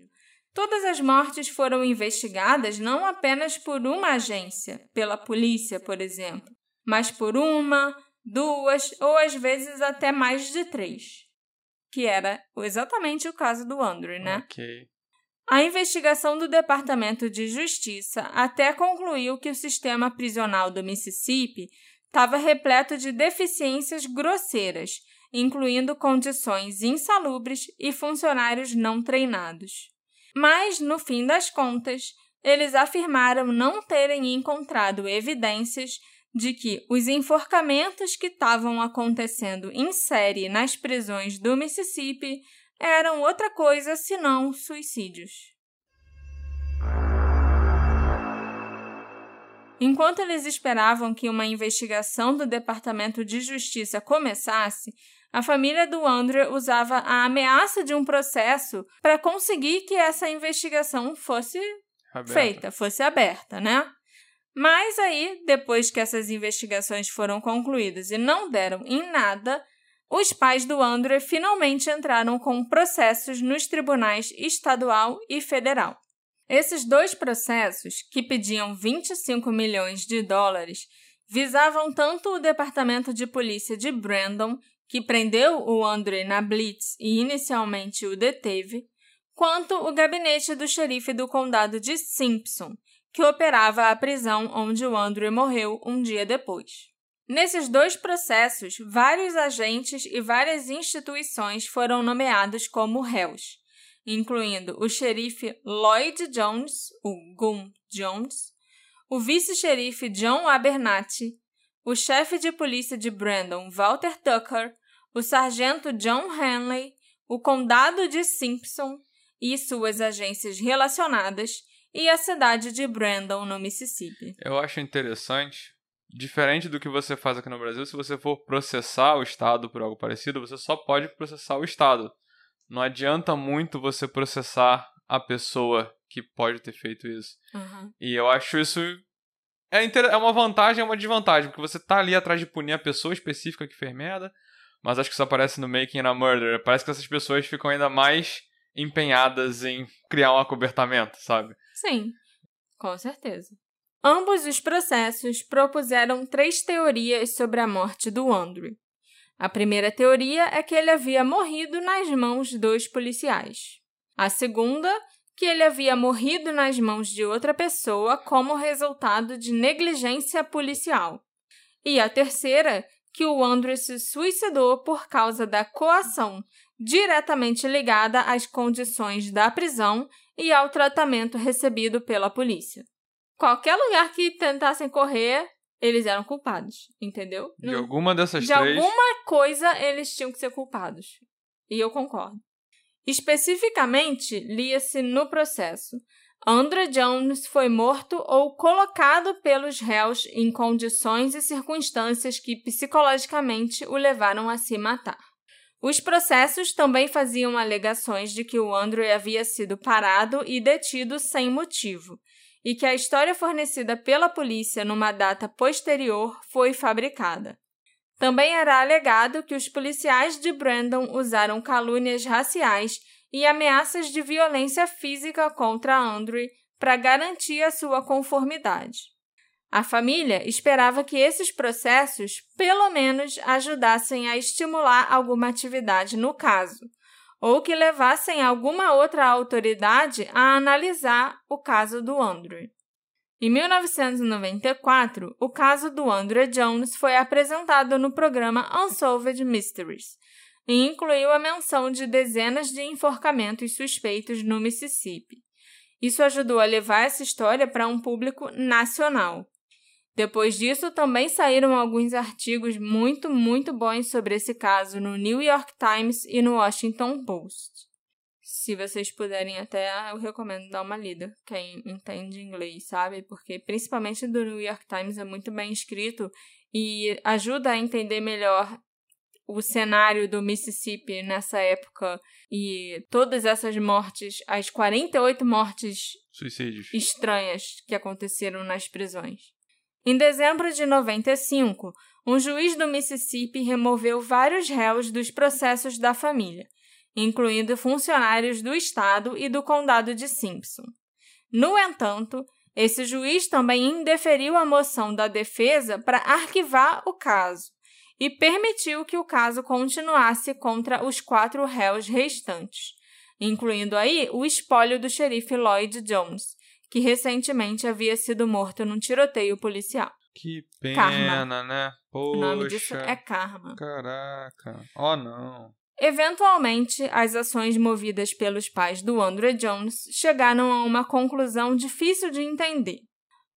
Todas as mortes foram investigadas não apenas por uma agência, pela polícia, por exemplo, mas por uma, duas ou às vezes até mais de três que era exatamente o caso do Andrew, né? Ok. A investigação do Departamento de Justiça até concluiu que o sistema prisional do Mississippi estava repleto de deficiências grosseiras, incluindo condições insalubres e funcionários não treinados. Mas, no fim das contas, eles afirmaram não terem encontrado evidências de que os enforcamentos que estavam acontecendo em série nas prisões do Mississippi eram outra coisa senão suicídios. Enquanto eles esperavam que uma investigação do Departamento de Justiça começasse, a família do Andrew usava a ameaça de um processo para conseguir que essa investigação fosse aberta. feita, fosse aberta, né? Mas aí, depois que essas investigações foram concluídas e não deram em nada, os pais do Andrew finalmente entraram com processos nos tribunais estadual e federal. Esses dois processos, que pediam 25 milhões de dólares, visavam tanto o Departamento de Polícia de Brandon, que prendeu o Andrew na Blitz e inicialmente o deteve, quanto o gabinete do xerife do condado de Simpson, que operava a prisão onde o Andrew morreu um dia depois. Nesses dois processos, vários agentes e várias instituições foram nomeados como réus, incluindo o xerife Lloyd Jones, o Gun Jones, o vice-xerife John Abernathy, o chefe de polícia de Brandon, Walter Tucker, o sargento John Henley, o condado de Simpson e suas agências relacionadas e a cidade de Brandon, no Mississippi. Eu acho interessante, diferente do que você faz aqui no Brasil, se você for processar o Estado por algo parecido, você só pode processar o Estado. Não adianta muito você processar a pessoa que pode ter feito isso. Uhum. E eu acho isso. É, é uma vantagem e uma desvantagem, porque você tá ali atrás de punir a pessoa específica que fez merda, mas acho que isso aparece no Making a Murder. Parece que essas pessoas ficam ainda mais empenhadas em criar um acobertamento, sabe? Sim, com certeza. Ambos os processos propuseram três teorias sobre a morte do Andrew. A primeira teoria é que ele havia morrido nas mãos dos policiais. A segunda, que ele havia morrido nas mãos de outra pessoa como resultado de negligência policial. E a terceira, que o Andrew se suicidou por causa da coação diretamente ligada às condições da prisão e ao tratamento recebido pela polícia. Qualquer lugar que tentassem correr, eles eram culpados, entendeu? De alguma dessas de três. De alguma coisa eles tinham que ser culpados. E eu concordo. Especificamente, lia-se no processo. Andrew Jones foi morto ou colocado pelos réus em condições e circunstâncias que psicologicamente o levaram a se matar. Os processos também faziam alegações de que o Andrew havia sido parado e detido sem motivo, e que a história fornecida pela polícia numa data posterior foi fabricada. Também era alegado que os policiais de Brandon usaram calúnias raciais e ameaças de violência física contra Andrew para garantir a sua conformidade. A família esperava que esses processos, pelo menos, ajudassem a estimular alguma atividade no caso, ou que levassem alguma outra autoridade a analisar o caso do Andrew. Em 1994, o caso do Andrew Jones foi apresentado no programa Unsolved Mysteries e incluiu a menção de dezenas de enforcamentos suspeitos no Mississippi. Isso ajudou a levar essa história para um público nacional. Depois disso, também saíram alguns artigos muito, muito bons sobre esse caso no New York Times e no Washington Post. Se vocês puderem até, eu recomendo dar uma lida, quem entende inglês, sabe? Porque principalmente do New York Times é muito bem escrito e ajuda a entender melhor o cenário do Mississippi nessa época e todas essas mortes, as 48 mortes Suicídios. estranhas que aconteceram nas prisões. Em dezembro de 95, um juiz do Mississippi removeu vários réus dos processos da família incluindo funcionários do Estado e do Condado de Simpson. No entanto, esse juiz também indeferiu a moção da defesa para arquivar o caso e permitiu que o caso continuasse contra os quatro réus restantes, incluindo aí o espólio do xerife Lloyd Jones, que recentemente havia sido morto num tiroteio policial. Que pena, karma. né? Poxa. O nome disso é karma. Caraca. Oh, não. Eventualmente, as ações movidas pelos pais do Andrew Jones chegaram a uma conclusão difícil de entender.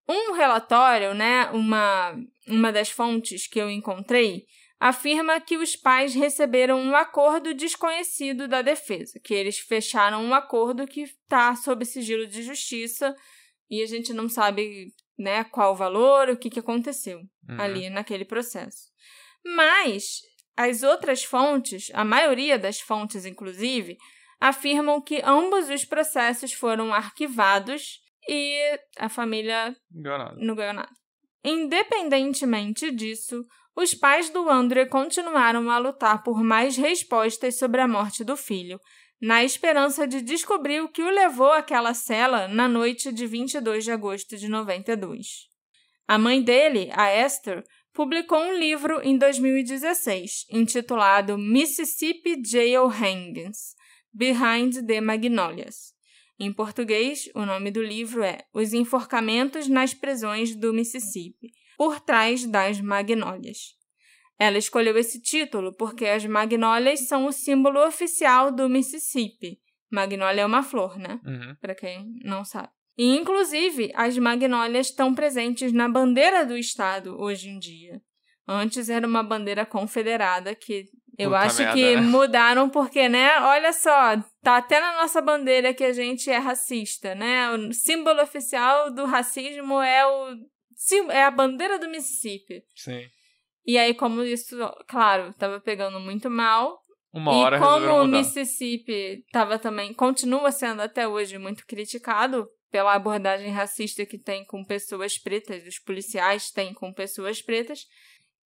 Um relatório, né, uma, uma das fontes que eu encontrei, afirma que os pais receberam um acordo desconhecido da defesa, que eles fecharam um acordo que está sob sigilo de justiça e a gente não sabe né, qual o valor, o que, que aconteceu uhum. ali naquele processo. Mas as outras fontes, a maioria das fontes, inclusive, afirmam que ambos os processos foram arquivados e a família Enganado. não ganhou nada. Independentemente disso, os pais do André continuaram a lutar por mais respostas sobre a morte do filho, na esperança de descobrir o que o levou àquela cela na noite de 22 de agosto de 92. A mãe dele, a Esther, publicou um livro em 2016 intitulado Mississippi Jail Hangings Behind the Magnolias. Em português, o nome do livro é Os Enforcamentos nas Prisões do Mississippi Por Trás das Magnólias. Ela escolheu esse título porque as magnólias são o símbolo oficial do Mississippi. Magnólia é uma flor, né? Uhum. Para quem não sabe. E, inclusive, as magnólias estão presentes na bandeira do estado hoje em dia. Antes era uma bandeira confederada que eu Puta acho merda, que né? mudaram porque, né? Olha só, tá até na nossa bandeira que a gente é racista, né? O símbolo oficial do racismo é o é a bandeira do Mississippi. Sim. E aí, como isso, claro, tava pegando muito mal, Uma hora e como resolveram o. Mississippi tava também, continua sendo até hoje muito criticado pela abordagem racista que tem com pessoas pretas, os policiais têm com pessoas pretas,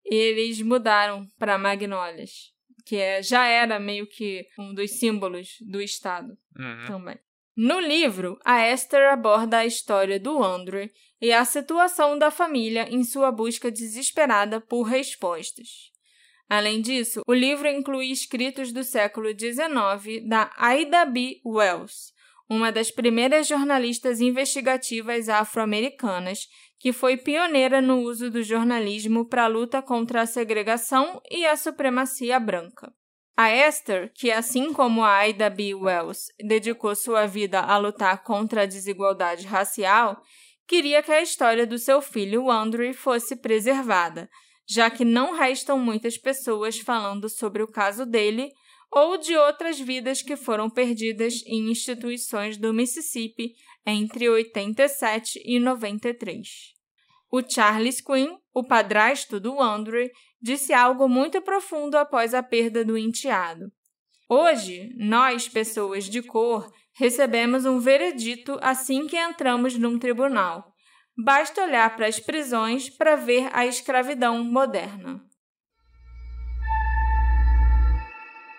eles mudaram para Magnólias, que é, já era meio que um dos símbolos do estado Uhum. também. No livro, a Esther aborda a história do Andrew e a situação da família em sua busca desesperada por respostas. Além disso, o livro inclui escritos do século XIX da Ida B. Wells, uma das primeiras jornalistas investigativas afro-americanas que foi pioneira no uso do jornalismo para a luta contra a segregação e a supremacia branca. A Esther, que assim como a Ida B. Wells dedicou sua vida a lutar contra a desigualdade racial, queria que a história do seu filho Andrew fosse preservada, já que não restam muitas pessoas falando sobre o caso dele ou de outras vidas que foram perdidas em instituições do Mississippi entre 87 e 93. O Charles Quinn, o padrasto do Andrew, disse algo muito profundo após a perda do enteado. Hoje, nós, pessoas de cor, recebemos um veredito assim que entramos num tribunal. Basta olhar para as prisões para ver a escravidão moderna.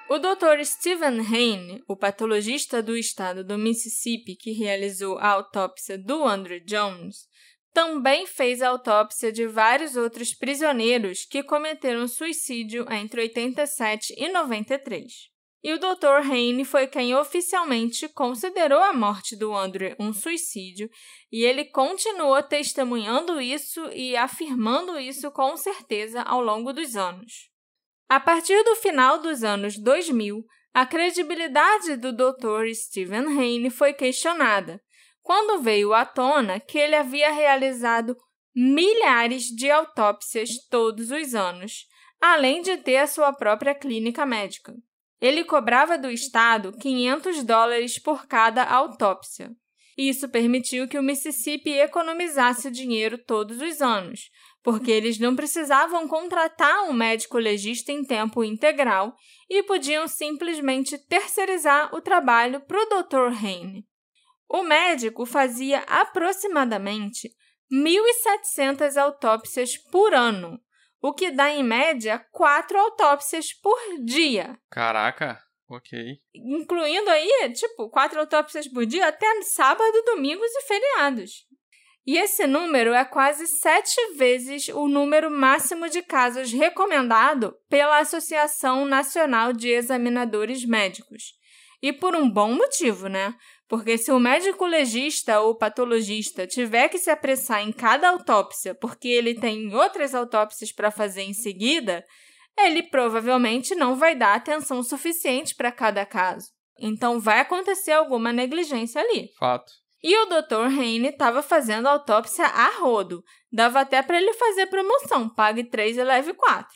O Dr. Stephen Hain, o patologista do estado do Mississippi que realizou a autópsia do Andrew Jones, também fez a autópsia de vários outros prisioneiros que cometeram suicídio entre 87 e 93. E o Dr. Hain foi quem oficialmente considerou a morte do Andrew um suicídio, e ele continuou testemunhando isso e afirmando isso com certeza ao longo dos anos. A partir do final dos anos 2000, a credibilidade do Dr. Stephen Hain foi questionada, quando veio à tona que ele havia realizado milhares de autópsias todos os anos, além de ter a sua própria clínica médica. Ele cobrava do Estado 500 dólares por cada autópsia. Isso permitiu que o Mississippi economizasse dinheiro todos os anos, porque eles não precisavam contratar um médico legista em tempo integral e podiam simplesmente terceirizar o trabalho para o Dr. Hain. O médico fazia aproximadamente 1.700 autópsias por ano, o que dá em média quatro autópsias por dia. Caraca, ok. Incluindo aí, tipo, quatro autópsias por dia até sábado, domingos e feriados. E esse número é quase sete vezes o número máximo de casos recomendado pela Associação Nacional de Examinadores Médicos. E por um bom motivo, né? Porque se o médico legista ou patologista tiver que se apressar em cada autópsia porque ele tem outras autópsias para fazer em seguida, ele provavelmente não vai dar atenção suficiente para cada caso. Então vai acontecer alguma negligência ali. Fato. E o Dr. Heine estava fazendo autópsia a rodo. Dava até para ele fazer promoção, pague 3 e leve 4.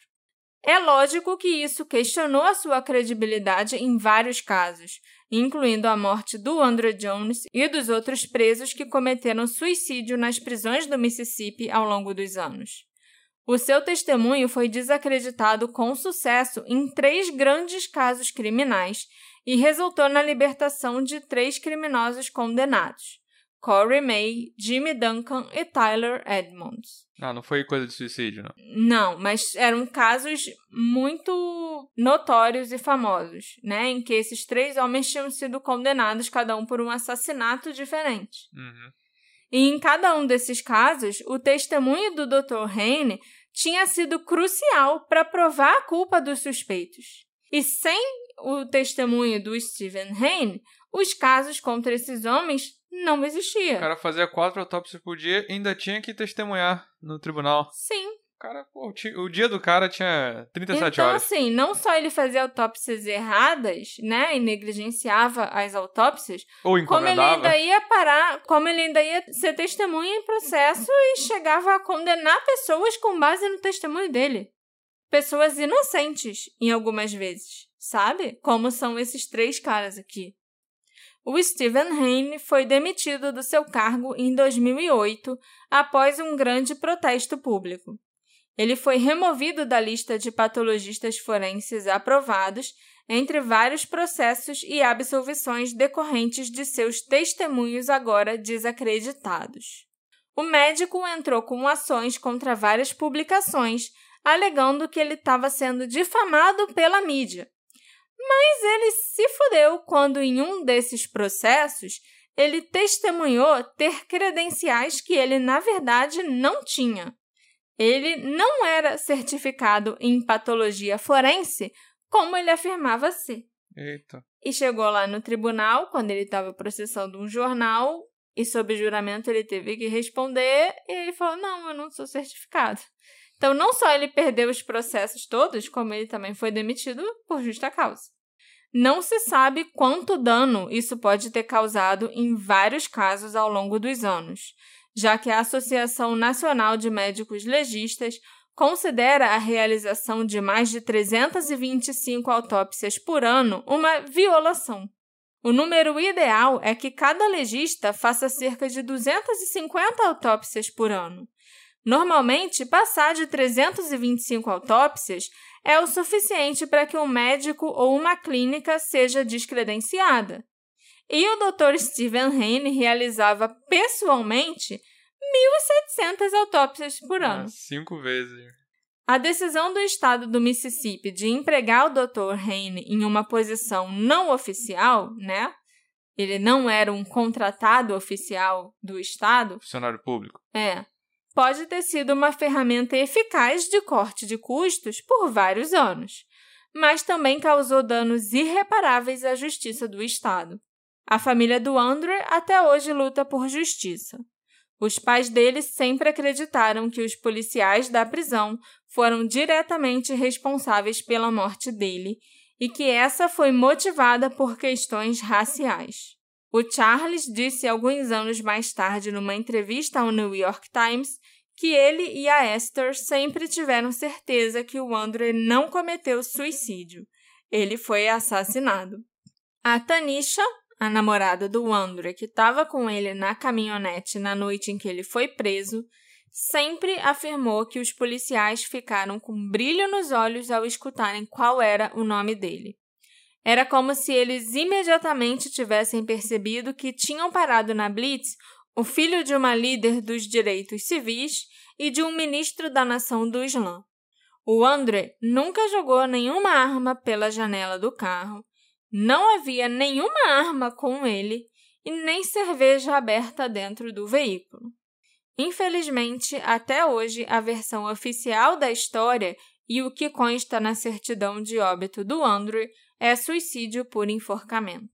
É lógico que isso questionou a sua credibilidade em vários casos, incluindo a morte do Andrew Jones e dos outros presos que cometeram suicídio nas prisões do Mississippi ao longo dos anos. O seu testemunho foi desacreditado com sucesso em três grandes casos criminais e resultou na libertação de três criminosos condenados: Corey May, Jimmy Duncan e Tyler Edmonds. Ah, não foi coisa de suicídio, não? Não, mas eram casos muito notórios e famosos, né? Em que esses três homens tinham sido condenados, cada um por um assassinato diferente. Uhum. E em cada um desses casos, o testemunho do Dr. Haine tinha sido crucial para provar a culpa dos suspeitos. E sem o testemunho do Stephen Hain, os casos contra esses homens não existiam. O cara fazia quatro autópsias por dia e ainda tinha que testemunhar no tribunal. Sim. Cara, pô, o dia do cara tinha 37 então, horas. Então, assim, não só ele fazia autópsias erradas, né, e negligenciava as autópsias, Ou como ele ainda ia parar, como ele ainda ia ser testemunha em processo e chegava a condenar pessoas com base no testemunho dele. Pessoas inocentes, em algumas vezes sabe? Como são esses três caras aqui. O Stephen Hain foi demitido do seu cargo em 2008 após um grande protesto público. Ele foi removido da lista de patologistas forenses aprovados entre vários processos e absolvições decorrentes de seus testemunhos agora desacreditados. O médico entrou com ações contra várias publicações, alegando que ele estava sendo difamado pela mídia mas ele se fudeu quando, em um desses processos, ele testemunhou ter credenciais que ele, na verdade, não tinha. Ele não era certificado em patologia forense, como ele afirmava ser. Eita. E chegou lá no tribunal, quando ele estava processando um jornal, e sob juramento ele teve que responder, e ele falou: Não, eu não sou certificado. Então, não só ele perdeu os processos todos, como ele também foi demitido por justa causa. Não se sabe quanto dano isso pode ter causado em vários casos ao longo dos anos, já que a Associação Nacional de Médicos Legistas considera a realização de mais de 325 autópsias por ano uma violação. O número ideal é que cada legista faça cerca de 250 autópsias por ano. Normalmente, passar de 325 autópsias é o suficiente para que um médico ou uma clínica seja descredenciada. E o Dr. Steven Hain realizava pessoalmente 1.700 autópsias por ah, ano. Ah, cinco vezes. A decisão do estado do Mississippi de empregar o Dr. Hain em uma posição não oficial, né? Ele não era um contratado oficial do estado. Funcionário público. É pode ter sido uma ferramenta eficaz de corte de custos por vários anos, mas também causou danos irreparáveis à justiça do Estado. A família do Andrew até hoje luta por justiça. Os pais dele sempre acreditaram que os policiais da prisão foram diretamente responsáveis pela morte dele e que essa foi motivada por questões raciais. O Charles disse alguns anos mais tarde numa entrevista ao New York Times que ele e a Esther sempre tiveram certeza que o Andrew não cometeu suicídio. Ele foi assassinado. A Tanisha, a namorada do Andrew, que estava com ele na caminhonete na noite em que ele foi preso, sempre afirmou que os policiais ficaram com brilho nos olhos ao escutarem qual era o nome dele. Era como se eles imediatamente tivessem percebido que tinham parado na Blitz o filho de uma líder dos direitos civis e de um ministro da nação do Islã. O André nunca jogou nenhuma arma pela janela do carro, não havia nenhuma arma com ele e nem cerveja aberta dentro do veículo. Infelizmente, até hoje, a versão oficial da história e o que consta na certidão de óbito do Andrew é suicídio por enforcamento.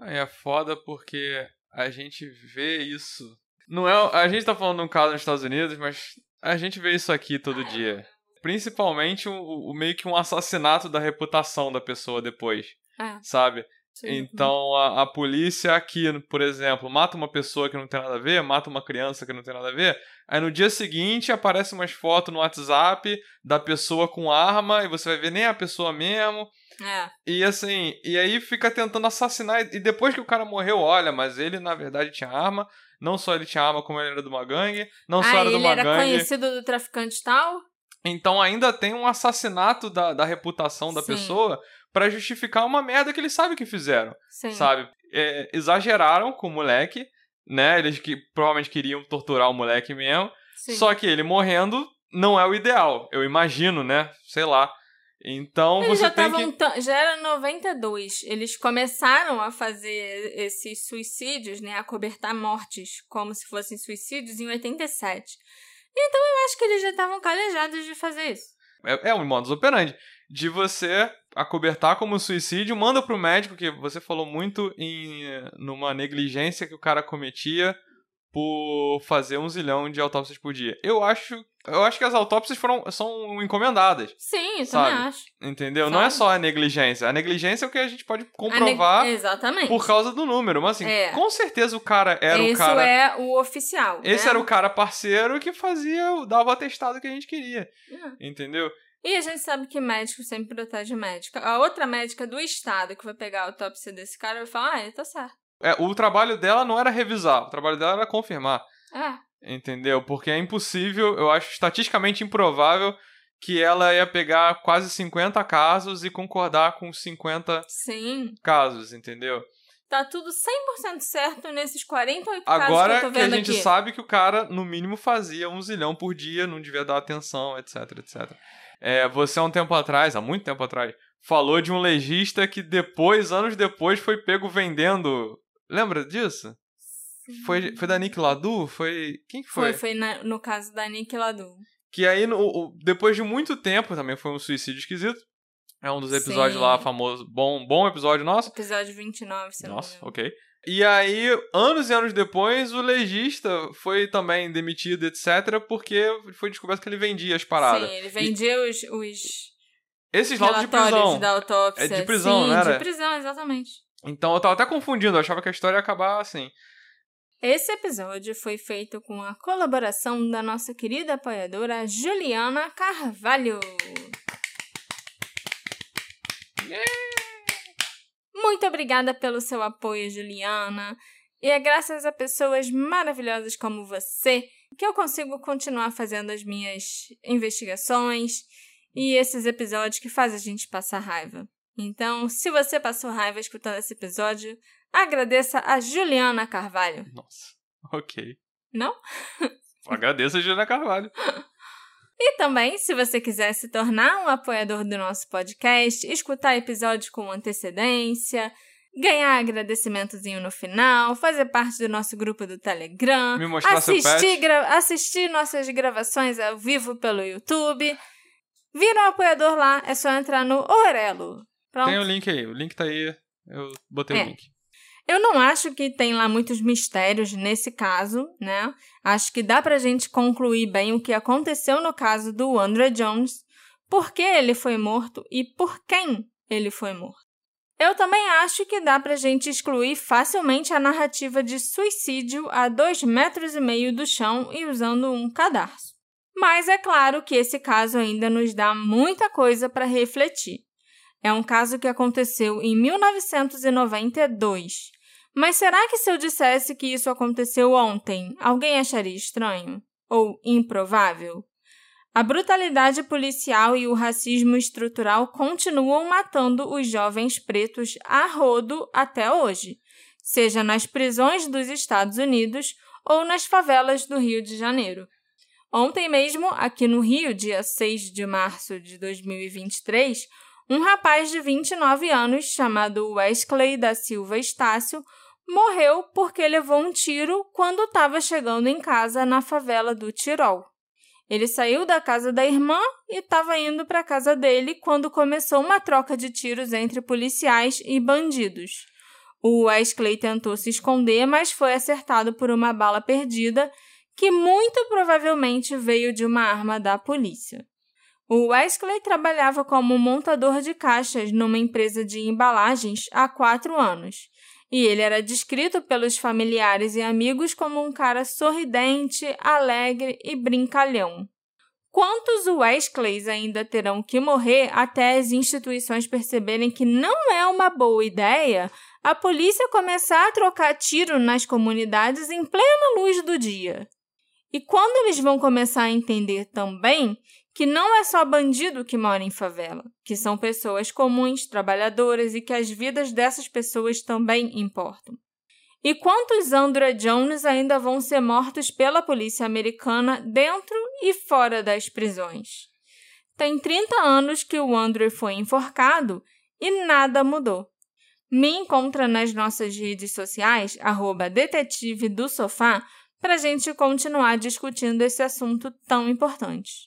É foda porque a gente vê isso. Não é, a gente tá falando de um caso nos Estados Unidos, mas a gente vê isso aqui todo dia. Principalmente o, o meio que um assassinato da reputação da pessoa depois. É. Sabe? Sim. Então a, a, polícia aqui, por exemplo, mata uma pessoa que não tem nada a ver, mata uma criança que não tem nada a ver. Aí no dia seguinte aparece umas fotos no WhatsApp da pessoa com arma e você vai ver nem a pessoa mesmo. É. E assim, e aí fica tentando assassinar. E depois que o cara morreu, olha, mas ele na verdade tinha arma. Não só ele tinha arma, como ele era de uma gangue. Não ah, só era de uma gangue. Ele era conhecido do traficante tal? Então ainda tem um assassinato da, da reputação da Sim. pessoa para justificar uma merda que eles sabem que fizeram. Sim. Sabe? É, exageraram com o moleque, né? Eles que provavelmente queriam torturar o moleque mesmo. Sim. Só que ele morrendo não é o ideal. Eu imagino, né? Sei lá. Então Eles você já tem que... Já era 92. Eles começaram a fazer esses suicídios, né? A cobertar mortes como se fossem suicídios em 87. Então eu acho que eles já estavam calejados de fazer isso. É, é um modus operandi. De você acobertar como suicídio, manda pro médico, que você falou muito em numa negligência que o cara cometia por fazer um zilhão de autópsias por dia. Eu acho, eu acho que as autópsias foram, são encomendadas. Sim, eu sabe? também acho. Entendeu? Sabe? Não é só a negligência. A negligência é o que a gente pode comprovar Exatamente. por causa do número. Mas assim, é. com certeza o cara era Isso o cara. Isso é o oficial. Esse né? era o cara parceiro que fazia, dava o atestado que a gente queria. É. Entendeu? E a gente sabe que médico sempre protege médica. A outra médica do estado que vai pegar a autópsia desse cara vai falar: ah, ele tá certo. É, o trabalho dela não era revisar, o trabalho dela era confirmar. É. Entendeu? Porque é impossível, eu acho estatisticamente improvável que ela ia pegar quase 50 casos e concordar com 50 Sim. casos, entendeu? Tá tudo 100% certo nesses 48 Agora casos que eu tô vendo que a gente aqui. sabe que o cara, no mínimo, fazia um zilhão por dia, não devia dar atenção, etc, etc. É, você, há um tempo atrás, há muito tempo atrás, falou de um legista que depois, anos depois, foi pego vendendo Lembra disso? Foi, foi da Nick Ladu? Foi. Quem que foi? Foi, foi na, no caso da Nick Ladu. Que aí, no, depois de muito tempo, também foi um suicídio esquisito. É um dos episódios Sim. lá famoso. Bom, bom episódio nosso. Episódio 29, se Nossa, ok. E aí, anos e anos depois, o legista foi também demitido, etc., porque foi descoberto que ele vendia as paradas. Sim, ele vendia e... os, os. Esses laudos de prisão. Da autópsia. É de prisão, Sim, né? De prisão, exatamente. Então eu tava até confundindo, eu achava que a história ia acabar assim. Esse episódio foi feito com a colaboração da nossa querida apoiadora Juliana Carvalho. Yeah! Muito obrigada pelo seu apoio, Juliana. E é graças a pessoas maravilhosas como você que eu consigo continuar fazendo as minhas investigações e esses episódios que fazem a gente passar raiva. Então, se você passou raiva escutando esse episódio, agradeça a Juliana Carvalho. Nossa, ok. Não? Agradeço a Juliana Carvalho. E também, se você quiser se tornar um apoiador do nosso podcast, escutar episódios com antecedência, ganhar agradecimentozinho no final, fazer parte do nosso grupo do Telegram, assistir, assistir nossas gravações ao vivo pelo YouTube. Vira um apoiador lá, é só entrar no Orelo. Pronto. Tem o link aí, o link tá aí, eu botei é. o link. Eu não acho que tem lá muitos mistérios nesse caso, né? Acho que dá pra gente concluir bem o que aconteceu no caso do Andrew Jones, por que ele foi morto e por quem ele foi morto. Eu também acho que dá pra gente excluir facilmente a narrativa de suicídio a dois metros e meio do chão e usando um cadarço. Mas é claro que esse caso ainda nos dá muita coisa para refletir. É um caso que aconteceu em 1992 mas será que se eu dissesse que isso aconteceu ontem, alguém acharia estranho? Ou improvável? A brutalidade policial e o racismo estrutural continuam matando os jovens pretos a rodo até hoje, seja nas prisões dos Estados Unidos ou nas favelas do Rio de Janeiro. Ontem mesmo, aqui no Rio, dia 6 de março de 2023, um rapaz de 29 anos, chamado Wesley da Silva Estácio, morreu porque levou um tiro quando estava chegando em casa na favela do Tirol. Ele saiu da casa da irmã e estava indo para a casa dele quando começou uma troca de tiros entre policiais e bandidos. O Wesley tentou se esconder, mas foi acertado por uma bala perdida que muito provavelmente veio de uma arma da polícia. O Wesley trabalhava como montador de caixas numa empresa de embalagens há quatro anos e ele era descrito pelos familiares e amigos como um cara sorridente, alegre e brincalhão. Quantos Wesleys ainda terão que morrer até as instituições perceberem que não é uma boa ideia a polícia começar a trocar tiro nas comunidades em plena luz do dia? E quando eles vão começar a entender também que não é só bandido que mora em favela, que são pessoas comuns, trabalhadoras e que as vidas dessas pessoas também importam. E quantos Andrew Jones ainda vão ser mortos pela polícia americana dentro e fora das prisões? Tem 30 anos que o Andrew foi enforcado e nada mudou. Me encontra nas nossas redes sociais, arroba detetive do sofá, para a gente continuar discutindo esse assunto tão importante.